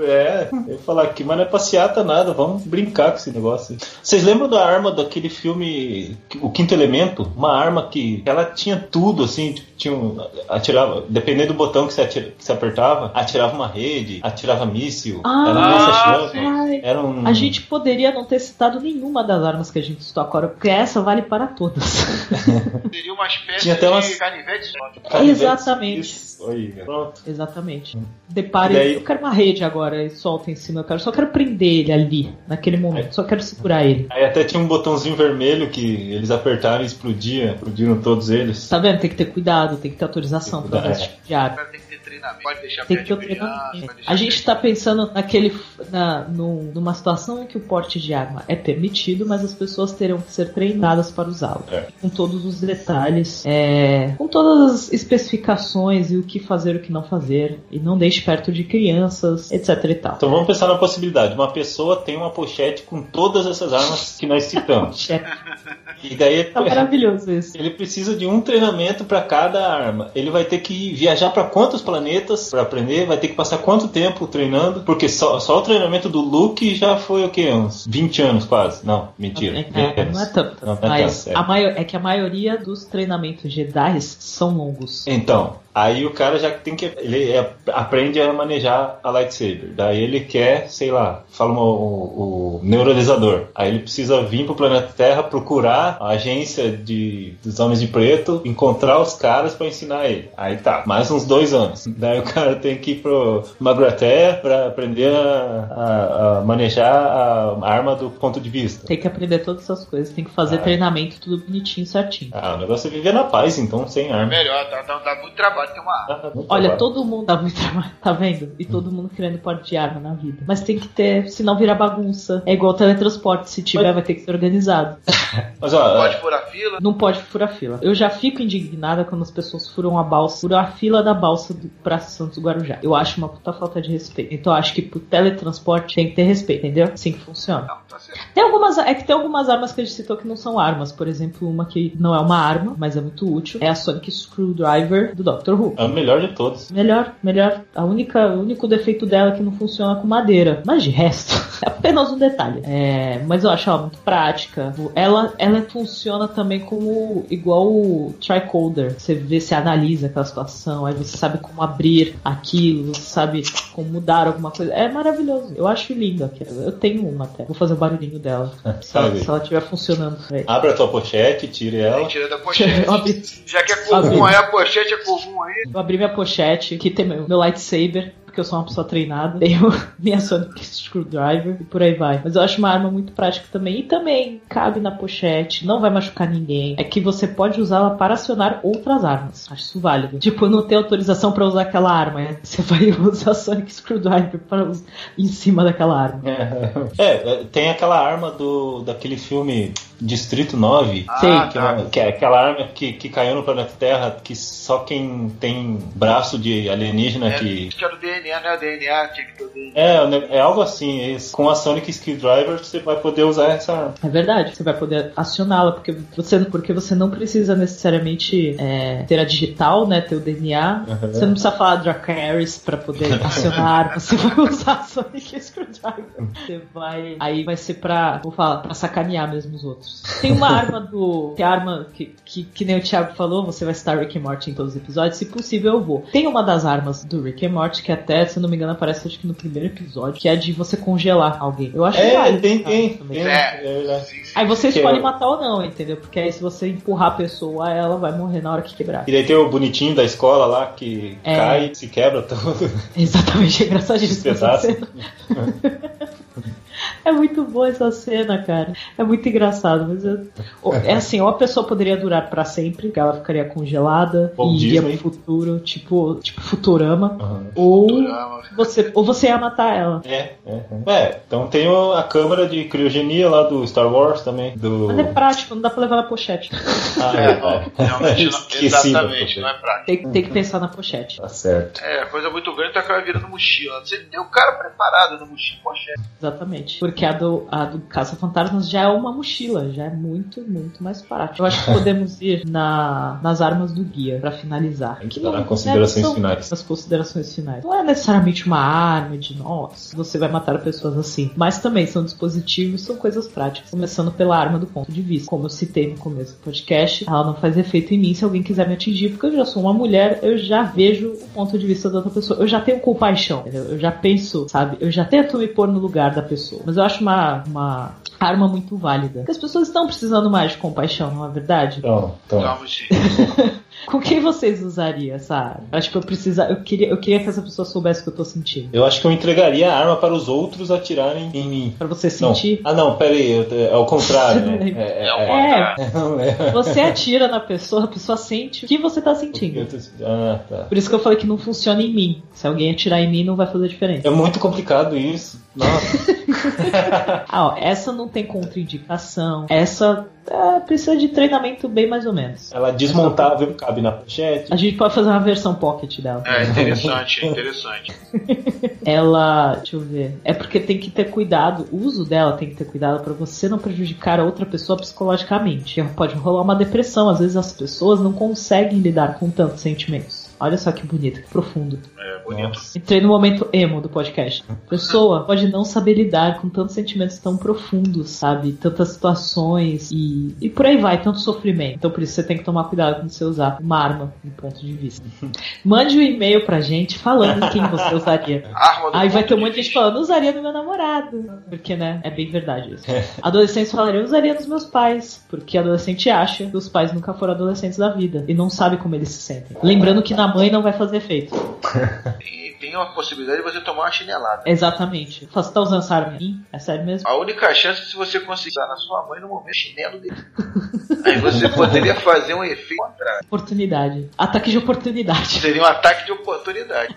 É eu ia falar aqui, mas não é passeata nada, vamos brincar com esse negócio. aí. Vocês lembram da arma daquele filme O Quinto Elemento? Uma arma que ela tinha tudo, assim, tipo, tinha um, atirava, dependendo do botão que você, atira- que você apertava, atirava uma rede, atirava míssil, Ah, era chama, Ai, era um... A gente poderia não ter citado nenhuma das armas que a gente citou agora, porque essa vale para todas. [LAUGHS] Seria uma espécie Tinha até de umas- canivete. Canivete, Exatamente. isso, aí, pronto. Exatamente. Depare, E daí- eu quero uma rede agora e solta em cima, eu quero, só quero prender ele ali, naquele momento, só quero segurar ele. Aí até tinha um botãozinho vermelho que eles apertaram e explodia, explodiram todos eles. Tá vendo? Tem que ter cuidado, tem que ter autorização usar esse tipo de arma. Tem que treinamento. Pode deixar Tem que ter treinamento. A gente perto- tá pensando naquele, na, num- numa situação em que o porte de arma é permitido, mas as pessoas terão que ser treinadas para usá-lo. É. Com todos os detalhes, é, com todas as especificações e o que fazer e o que não fazer. E não deixe perto de crianças, etc e tal. Então vamos pensar na possibilidade. Uma pessoa tem uma pochete com todas essas armas que nós citamos. Chefe, [LAUGHS] E daí Tá maravilhoso isso. ele precisa de um treinamento para cada arma. Ele vai ter que viajar para quantos planetas para aprender? Vai ter que passar quanto tempo treinando? Porque só, só o treinamento do Luke já foi o quê? Uns 20 anos quase? Não, mentira. É, não é tanto. Não, não é mas tanto, é. a maior, é que a maioria dos treinamentos Jedi são longos. Então, aí o cara já tem que. Ele é- aprende a manejar a lightsaber. Daí ele quer, sei lá, fala uma- o, o neuralizador. Aí ele precisa vir pro planeta Terra procurar a agência de, dos Homens de Preto, encontrar os caras pra ensinar ele. Aí tá, mais uns dois anos. Daí o cara tem que ir pro Magraté pra aprender a, a- a manejar a arma do ponto de vista. Tem que aprender todas essas coisas, tem que fazer Ah. treinamento tudo bonitinho, certinho. Ah, o negócio é viver na paz, então, sem arma. Melhor, dá, dá, dá muito trabalho ter uma arma. Olha, todo mundo dá muito trabalho, tá vendo? E todo mundo querendo porte de arma na vida. Mas tem que ter, senão vira bagunça. É igual teletransporte, se tiver, vai ter que ser organizado. [LAUGHS] Mas ó, Pode furar fila. Não pode furar fila. Eu já fico indignada quando as pessoas furam a balsa, furam a fila da balsa do Praça Santos Guarujá. Eu acho uma puta falta de respeito. Então eu acho que pro teletransporte tem que ter respeito, entendeu? Assim que funciona. Não, tá certo. Tem algumas, é que tem algumas armas que a gente citou que não são armas. Por exemplo, uma que não é uma arma, mas é muito útil. É a Sonic Screwdriver do Doctor Who. é o melhor de todos. Melhor, melhor. A única, o único defeito dela é que não funciona com madeira. Mas de resto, [LAUGHS] é apenas um detalhe. É, mas eu acho ela muito prática. Ela, ela funciona também como igual o tricoder. Você vê, você analisa aquela situação, aí você sabe como abrir aquilo, você sabe como mudar alguma coisa. É maravilhoso. Eu acho linda. aquela. Eu tenho uma até. Vou fazer o barulhinho dela. [LAUGHS] Se ela, Sabe? se ela estiver funcionando. Abre a tua pochete, tire ela. Tira da pochete. [LAUGHS] Abri, Já que é comum aí, a pochete é comum aí. Eu abri minha pochete, que tem meu, meu lightsaber, porque eu sou uma pessoa treinada. [LAUGHS] Tenho minha Sonic Screwdriver e por aí vai. Mas eu acho uma arma muito prática também. E também cabe na pochete, não vai machucar ninguém. É que você pode usá-la para acionar outras armas. Acho isso válido. Tipo, não ter autorização para usar aquela arma. né? Você vai [LAUGHS] usar Sonic Screwdriver para us- em cima daquela arma. É, [LAUGHS] é, tem aquela arma do daquele filme Distrito 9. Sei. Ah, Que é, tá. que é aquela arma que, que caiu no planeta Terra, que só quem tem braço de alienígena É, que. acho que era o DNA, né? O DNA tinha que ter o DNA. É, é algo assim. é isso. Com a Sonic Screwdriver você vai poder usar essa arma. É verdade, você vai poder acioná-la, porque você, porque você não precisa necessariamente é, ter a digital, né? Ter o DNA. Uhum. Você não precisa falar Dracarys pra poder [LAUGHS] acionar, você vai usar a Sonic Screwdriver. [LAUGHS] Você vai. Aí vai ser pra. Vou falar, pra sacanear mesmo os outros. Tem uma arma do. Que é a arma que, que, que nem o Thiago falou, você vai citar Rick and Morty em todos os episódios. Se possível, eu vou. Tem uma das armas do Rick and Morty que é até, se não me engano, aparece acho que no primeiro episódio, que é de você congelar alguém. Eu acho É, tem, cara, tem. também. tem, É. é. Aí você Que escolhe eu- matar ou não, entendeu? Porque aí se você empurrar a pessoa, ela vai morrer na hora que quebrar. E daí tem o bonitinho da escola lá que É. cai, se quebra todo. [LAUGHS] Exatamente, é engraçadíssimo Pedaço. [LAUGHS] [LAUGHS] É muito boa essa cena, cara. É muito engraçado. Mas eu- ou- é assim, ou a pessoa poderia durar pra sempre, que ela ficaria congelada Walt e iria Disney. pro futuro, tipo, tipo Futurama. Aham. Ou Futurama. você, ou você ia matar ela. É, é, é. É, então tem a câmara de criogenia lá do Star Wars também. Do... Mas é prático, não dá pra levar na pochete. [LAUGHS] Ah, É, é, não, [LAUGHS] exatamente, não é prático. Tem, tem que pensar na pochete. Tá certo. É, coisa muito grande tá virando mochila. Você tem o cara preparado no mochila, pochete. Exatamente. Porque a do, a do Caça-Fantasmas já é uma mochila, já é muito, muito mais prático. Eu acho que podemos ir na, nas armas do guia pra finalizar. Tem que Que dar não- considerações finais. As considerações finais. Não é necessariamente uma arma de nossa, você vai matar pessoas assim. Mas também são dispositivos, são coisas práticas. Começando pela arma do ponto de vista. Como eu citei no começo do podcast, ela não faz efeito em mim se alguém quiser me atingir, porque eu já sou uma mulher, eu já vejo o ponto de vista da outra pessoa. Eu já tenho compaixão, entendeu? Eu já penso, sabe? Eu já tento me pôr no lugar da pessoa. Mas eu acho uma, uma arma muito válida. Porque as pessoas estão precisando mais de compaixão, não é verdade? Então, então. [LAUGHS] Com quem vocês usariam essa arma? Acho que eu precisa, eu queria, eu queria que essa pessoa soubesse o que eu tô sentindo. eu acho que eu entregaria a arma para os outros atirarem em mim. Pra você Não. sentir. Ah, não, pera aí, eu- é ao contrário, né? [LAUGHS] É, É o é, contrário. [LAUGHS] não é. Você atira na pessoa, a pessoa sente o que você tá Eu sentindo. tô- Ah, tá. Por isso que eu falei que não funciona em mim. Se alguém atirar em mim, não vai fazer diferença. É muito complicado isso. Nossa. Ah, ó, essa não tem contraindicação. Essa é, precisa de treinamento bem mais ou menos. Ela é desmontável, cabe na pochete. A gente pode fazer uma versão pocket dela. É interessante, é interessante. [LAUGHS] Ela, deixa eu ver. É porque tem que ter cuidado, o uso dela tem que ter cuidado pra você não prejudicar a outra pessoa psicologicamente. Pode rolar uma depressão, às vezes as pessoas não conseguem lidar com tantos sentimentos. Olha só que bonito, que profundo. É bonito. Entrei no momento emo do podcast. A pessoa pode não saber lidar com tantos sentimentos tão profundos, sabe? Tantas situações e, e por aí vai, tanto sofrimento. Então por isso você tem que tomar cuidado quando você usar uma arma, do ponto de vista. [LAUGHS] Mande um e-mail pra gente falando quem você usaria. [LAUGHS] Arma do Aí vai ter um monte de gente falando, usaria no meu namorado. Porque, né? É bem verdade isso. Adolescentes falariam, usaria nos meus pais. Porque adolescente acha que os pais nunca foram adolescentes da vida. E não sabe como eles se sentem. Lembrando que na mãe não vai fazer efeito. [LAUGHS] Tem uma possibilidade de você tomar uma chinelada. Exatamente. Você tá usando essa arma aí? É sério mesmo? A única chance é se você conseguir usar na sua mãe no momento chinelo dele. [LAUGHS] Aí você poderia fazer um efeito contrário. Oportunidade. Ataque de oportunidade. [LAUGHS] Seria um ataque de oportunidade.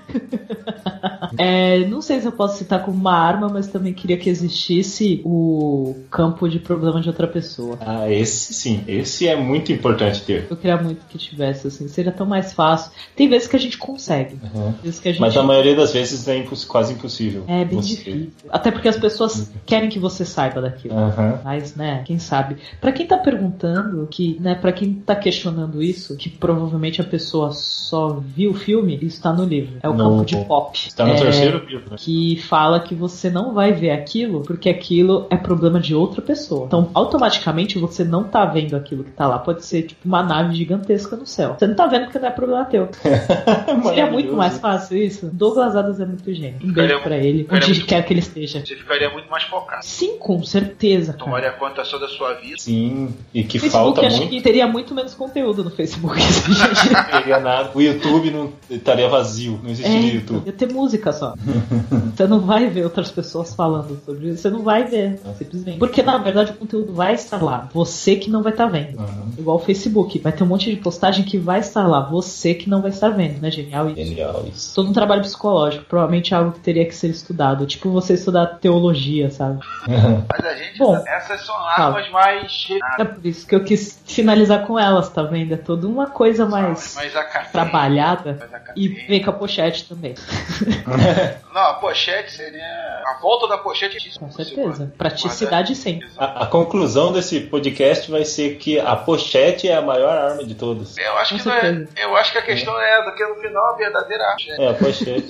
É, não sei se eu posso citar como uma arma, mas também queria que existisse o campo de problema de outra pessoa. Ah, esse sim, esse é muito importante ter. Eu queria muito que tivesse, assim, seria tão mais fácil. Tem vezes que a gente consegue. Uhum. Tem vezes que a gente... Mas a maioria das vezes é imposs- quase impossível. É bem você- difícil. Até porque as pessoas querem que você saiba daquilo. Aham. Mas, né, quem sabe. Pra quem tá perguntando, que, né, para quem tá questionando isso, que provavelmente a pessoa só viu o filme, isso tá no livro. É o No- campo de pop. Está no É, terceiro livro, né? que fala que você não vai ver aquilo porque aquilo é problema de outra pessoa. Então, automaticamente você não tá vendo aquilo que tá lá. Pode ser tipo uma nave gigantesca no céu. Você não tá vendo porque não é problema teu. [LAUGHS] Seria muito mais fácil isso. Douglas Adams é muito gênio. Um beijo pra ele, onde muito- quer que ele esteja. Você ficaria muito mais focado. Sim, com certeza, cara. Tomaria conta só da sua vida. Sim, e que Facebook falta acho muito. que teria muito menos conteúdo no Facebook. [LAUGHS] Não teria nada. O YouTube não estaria vazio, não É, existiria YouTube. ia ter música só. [LAUGHS] Você não vai ver outras pessoas falando sobre isso. Você não vai ver, simplesmente. Porque na verdade o conteúdo vai estar lá. Você que não vai estar vendo. Uhum. Igual o Facebook. Vai ter um monte de postagem que vai estar lá. Você que não vai estar vendo, né? Genial isso. Genial isso. Todo um trabalho psicológico. Provavelmente é algo que teria que ser estudado. Tipo você estudar teologia, sabe? [LAUGHS] Mas a gente. Bom. essas são armas mais. É por isso que eu quis finalizar com elas, tá vendo? É toda uma coisa mais mais acadêmicas. trabalhada. Mais E vem com a pochete também. [LAUGHS] Não, a pochete seria. A volta da pochete é Com certeza. Praticidade sempre. A, a conclusão desse podcast vai ser que a pochete é a maior arma de todas. Eu acho, Com que não é, eu acho que a questão é, porque no final a verdadeira arte. Né? É, a pochete.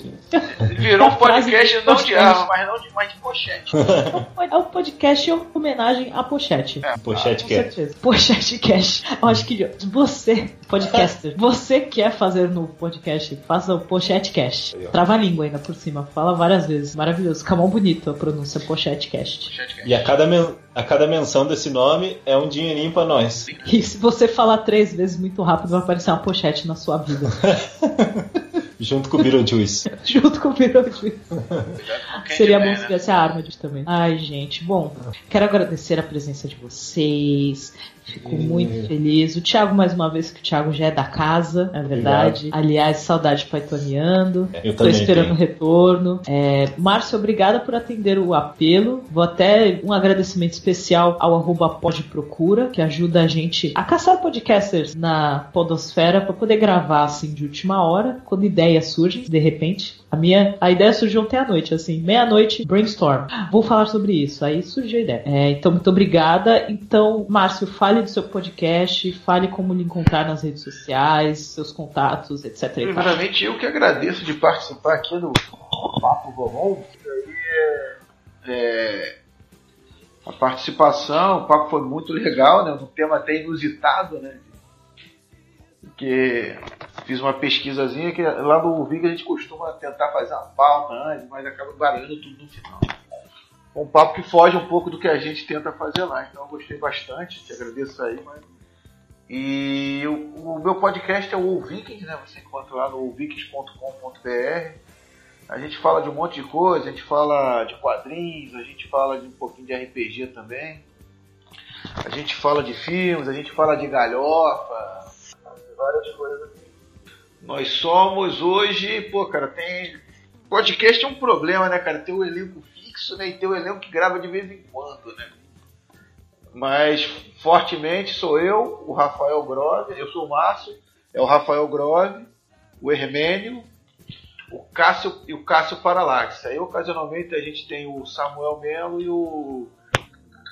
Virou um podcast não de arma, mas não de, mais de pochete. [LAUGHS] É um podcast em homenagem à pochete. É, Pochete certeza. Pochete Cash. Eu acho que você, podcaster, você quer fazer no podcast, faça o Pochete Cash. Trava a língua ainda por cima, fala várias vezes. Maravilhoso. Fica mó bonito a pronúncia Pochete Cast. Pochete E a cada, men- a cada menção desse nome é um dinheirinho pra nós. E se você falar três vezes muito rápido, vai aparecer uma pochete na sua vida. [LAUGHS] Junto com o Beetlejuice. [LAUGHS] Junto com o Beetlejuice. Seria bom se tivesse a arma de também. Ai, gente. Bom, quero agradecer a presença de vocês. Fico E- muito feliz. O Thiago, mais uma vez, que o Thiago já é da casa, é verdade. Aliás, saudade paitoneando. Eu Tô esperando o retorno. É, Márcio, obrigada por atender o apelo. Vou até um agradecimento especial ao arroba podprocura, que ajuda a gente a caçar podcasters na podosfera para poder gravar assim de última hora, quando ideias surgem, de repente. A minha a ideia surgiu ontem à noite, assim, meia-noite, brainstorm. Vou falar sobre isso. Aí surgiu a ideia. É, então, muito obrigada. Então, Márcio, fale do seu podcast, fale como lhe encontrar nas redes sociais, seus contatos, etc. Primeiramente, eu que agradeço de participar aqui do Papo aí é, é, a participação, o papo foi muito legal, né? Um tema até inusitado, né? Porque fiz uma pesquisazinha que lá no Vig a gente costuma tentar fazer uma pauta antes, mas acaba baralhando tudo no final. Um papo que foge um pouco do que a gente tenta fazer lá, então eu gostei bastante, te agradeço aí, mas e o, o meu podcast é o Vikings, né? Você encontra lá no vikings.com.br. A gente fala de um monte de coisa, a gente fala de quadrinhos, a gente fala de um pouquinho de RPG também. A gente fala de filmes, a gente fala de galhofa, várias coisas. Nós somos hoje, pô, cara, tem. Podcast é um problema, né, cara? Tem o elenco fixo, né? E tem o elenco que grava de vez em quando, né? Mas fortemente sou eu, o Rafael Grove, eu sou o Márcio, é o Rafael Grove, o Hermênio, o Cássio e o Cássio Paralax. Aí ocasionalmente a gente tem o Samuel Melo e o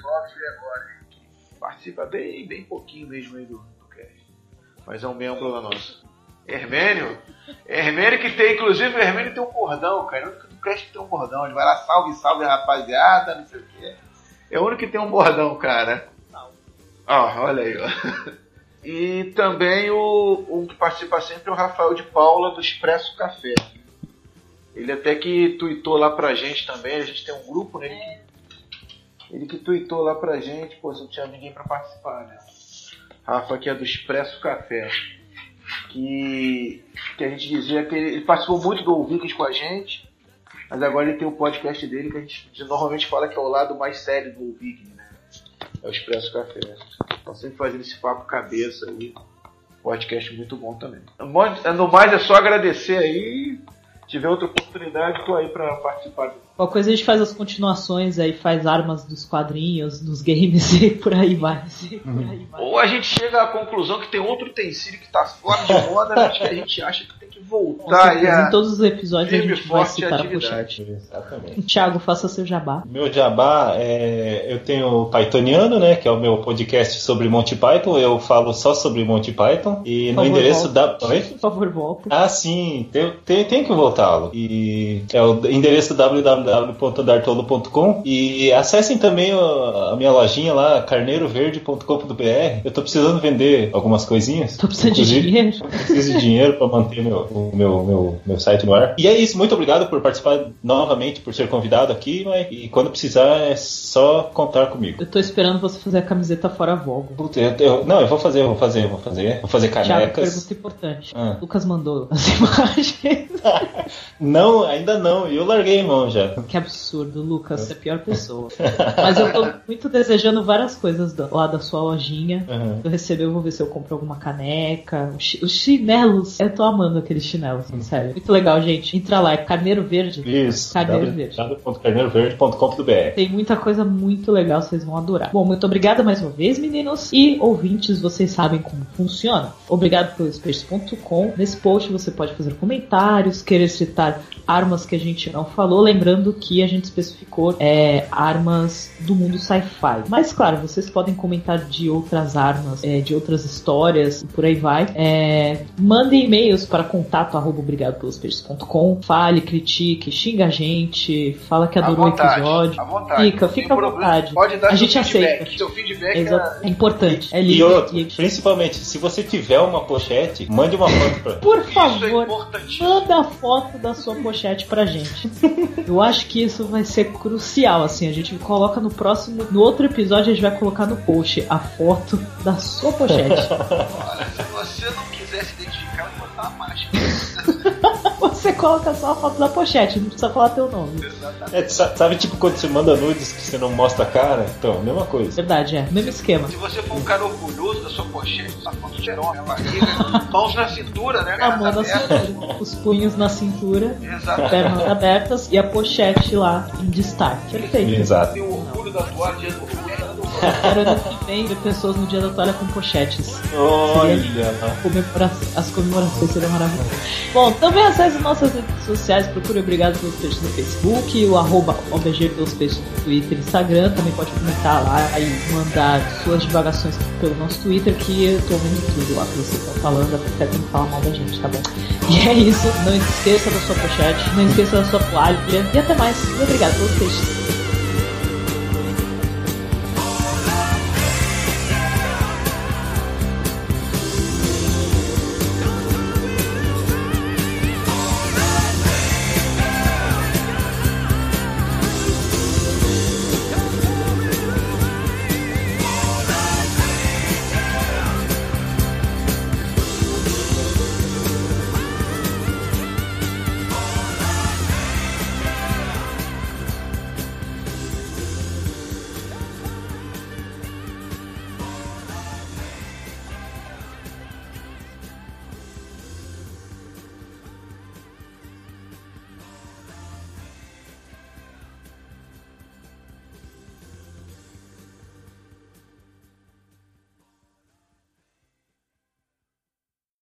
Clóvis Gregório, que participa bem, bem pouquinho mesmo aí do, do cast. Mas é um membro da nossa. Hermênio? Hermênio que tem, inclusive o Hermênio tem um bordão, cara. É o único do cast que tem um bordão. Ele vai lá, salve, salve rapaziada, não sei o quê. É o único que tem um bordão, cara. Ó, olha aí, ó. E também o, o que participa sempre é o Rafael de Paula do Expresso Café. Ele até que tweetou lá pra gente também, a gente tem um grupo, né? Ele que, ele que tweetou lá pra gente, pô, se não tinha ninguém pra participar, né? Rafa que é do Expresso Café. Que, que a gente dizia que ele, participou muito do Vikings com a gente, mas agora ele tem o podcast dele que a gente normalmente fala que é o lado mais sério do Vikings, né? É o Expresso Café. Estão sempre fazendo esse papo cabeça aí. Podcast muito bom também. No mais é só agradecer aí. Se tiver outra oportunidade, tô aí pra participar. Qualquer coisa a gente faz as continuações aí, faz armas dos quadrinhos, dos games [LAUGHS] e por aí vai. Por aí vai. Ou a gente chega à conclusão que tem outro utensílio que tá fora de moda, mas que a gente acha que voltar aí certeza, a... em todos os episódios a gente vai citar a pochete. Exatamente. Thiago, faça seu jabá. Meu jabá é. Eu tenho o Pythoniano, né? Que é o meu podcast sobre Monty Python. Eu falo só sobre Monty Python. E Por no favor, endereço volta. da. Oi? Por favor, volta. Ah, sim, tem, tem, tem que voltá-lo. E é o endereço www.dartolo.com e acessem também a minha lojinha lá, carneiroverde.com.br. Eu tô precisando vender algumas coisinhas. Tô precisando de dinheiro. preciso de dinheiro para manter meu, o meu, meu, meu site no ar. E é isso, muito obrigado por participar novamente, por ser convidado aqui. Mas, e quando precisar, é só contar comigo. Eu tô esperando você fazer a camiseta fora Vogo. Puta, eu- eu- não, eu vou fazer, eu vou fazer, eu vou fazer. Vou fazer Thiago, canecas. pergunta importante. Ah. Lucas mandou [LAUGHS] as imagens. [LAUGHS] Não, ainda não. Eu larguei mão já. Que absurdo, Lucas, você é a pior pessoa. [LAUGHS] Mas eu tô muito desejando várias coisas lá da sua lojinha. Uhum. Eu receber, eu vou ver se eu compro alguma caneca. Os chi- Os chinelos. Eu tô amando aqueles chinelo, assim, sério. Muito legal, gente. Entra lá, é Carneiro Verde. Isso. Carneiro Verde. www.carneiroverde.com.br Tem muita coisa muito legal, vocês vão adorar. Bom, muito obrigada mais uma vez, meninos. E ouvintes, vocês sabem como funciona. Obrigado pelo Space.com. Nesse post você pode fazer comentários, querer citar armas que a gente não falou, lembrando que a gente especificou é, armas do mundo sci-fi. Mas claro, vocês podem comentar de outras armas, é, de outras histórias e por aí vai. É, mandem e-mails para contato arroba fale, critique, xinga a gente, fala que adorou o episódio. À vontade. Fica, fica à vontade. Pode dar a seu gente feedback. aceita. Seu feedback É, é importante. É E livre. outro, e- principalmente, se você tiver uma pochete, mande uma foto pra Por Isso é favor, importantíssimo. manda a foto da sua pochete pra gente. Eu acho que isso vai ser crucial, assim. A gente coloca no próximo, no outro episódio, a gente vai colocar no post a foto da sua pochete. Olha, se você não quiser se identificar, vou botar uma máscara. [LAUGHS] Você coloca só a foto da pochete, não precisa falar teu nome. Exatamente. É, sa- sabe tipo quando você manda nudes que você não mostra a cara? Então, mesma coisa. Verdade, é. Mesmo esquema. Se você for um cara orgulhoso da sua pochete, sua foto cheirosa, a barriga, mãos na cintura, né? A mão na Aberta. cintura, os punhos na cintura, Exatamente. pernas abertas e a pochete lá em destaque. Perfeito. Exato. Tem o orgulho da tua dia do Quero ano que vem ver pessoas no dia da toalha com pochetes. Olha, Comemora- as comemorações serão maravilhosas. Bom, também acesse nossas redes sociais, procure Obrigado pelos Peixes no Facebook, o arroba OBG pelos Peixes no Twitter e Instagram, também pode comentar lá e mandar suas divagações pelo nosso Twitter, que eu tô vendo tudo lá que vocês estão falando, até tem que falar mal da gente, tá bom? E é isso, não esqueça da sua pochete, não esqueça da sua toalha, e até mais. E obrigado pelos peixes.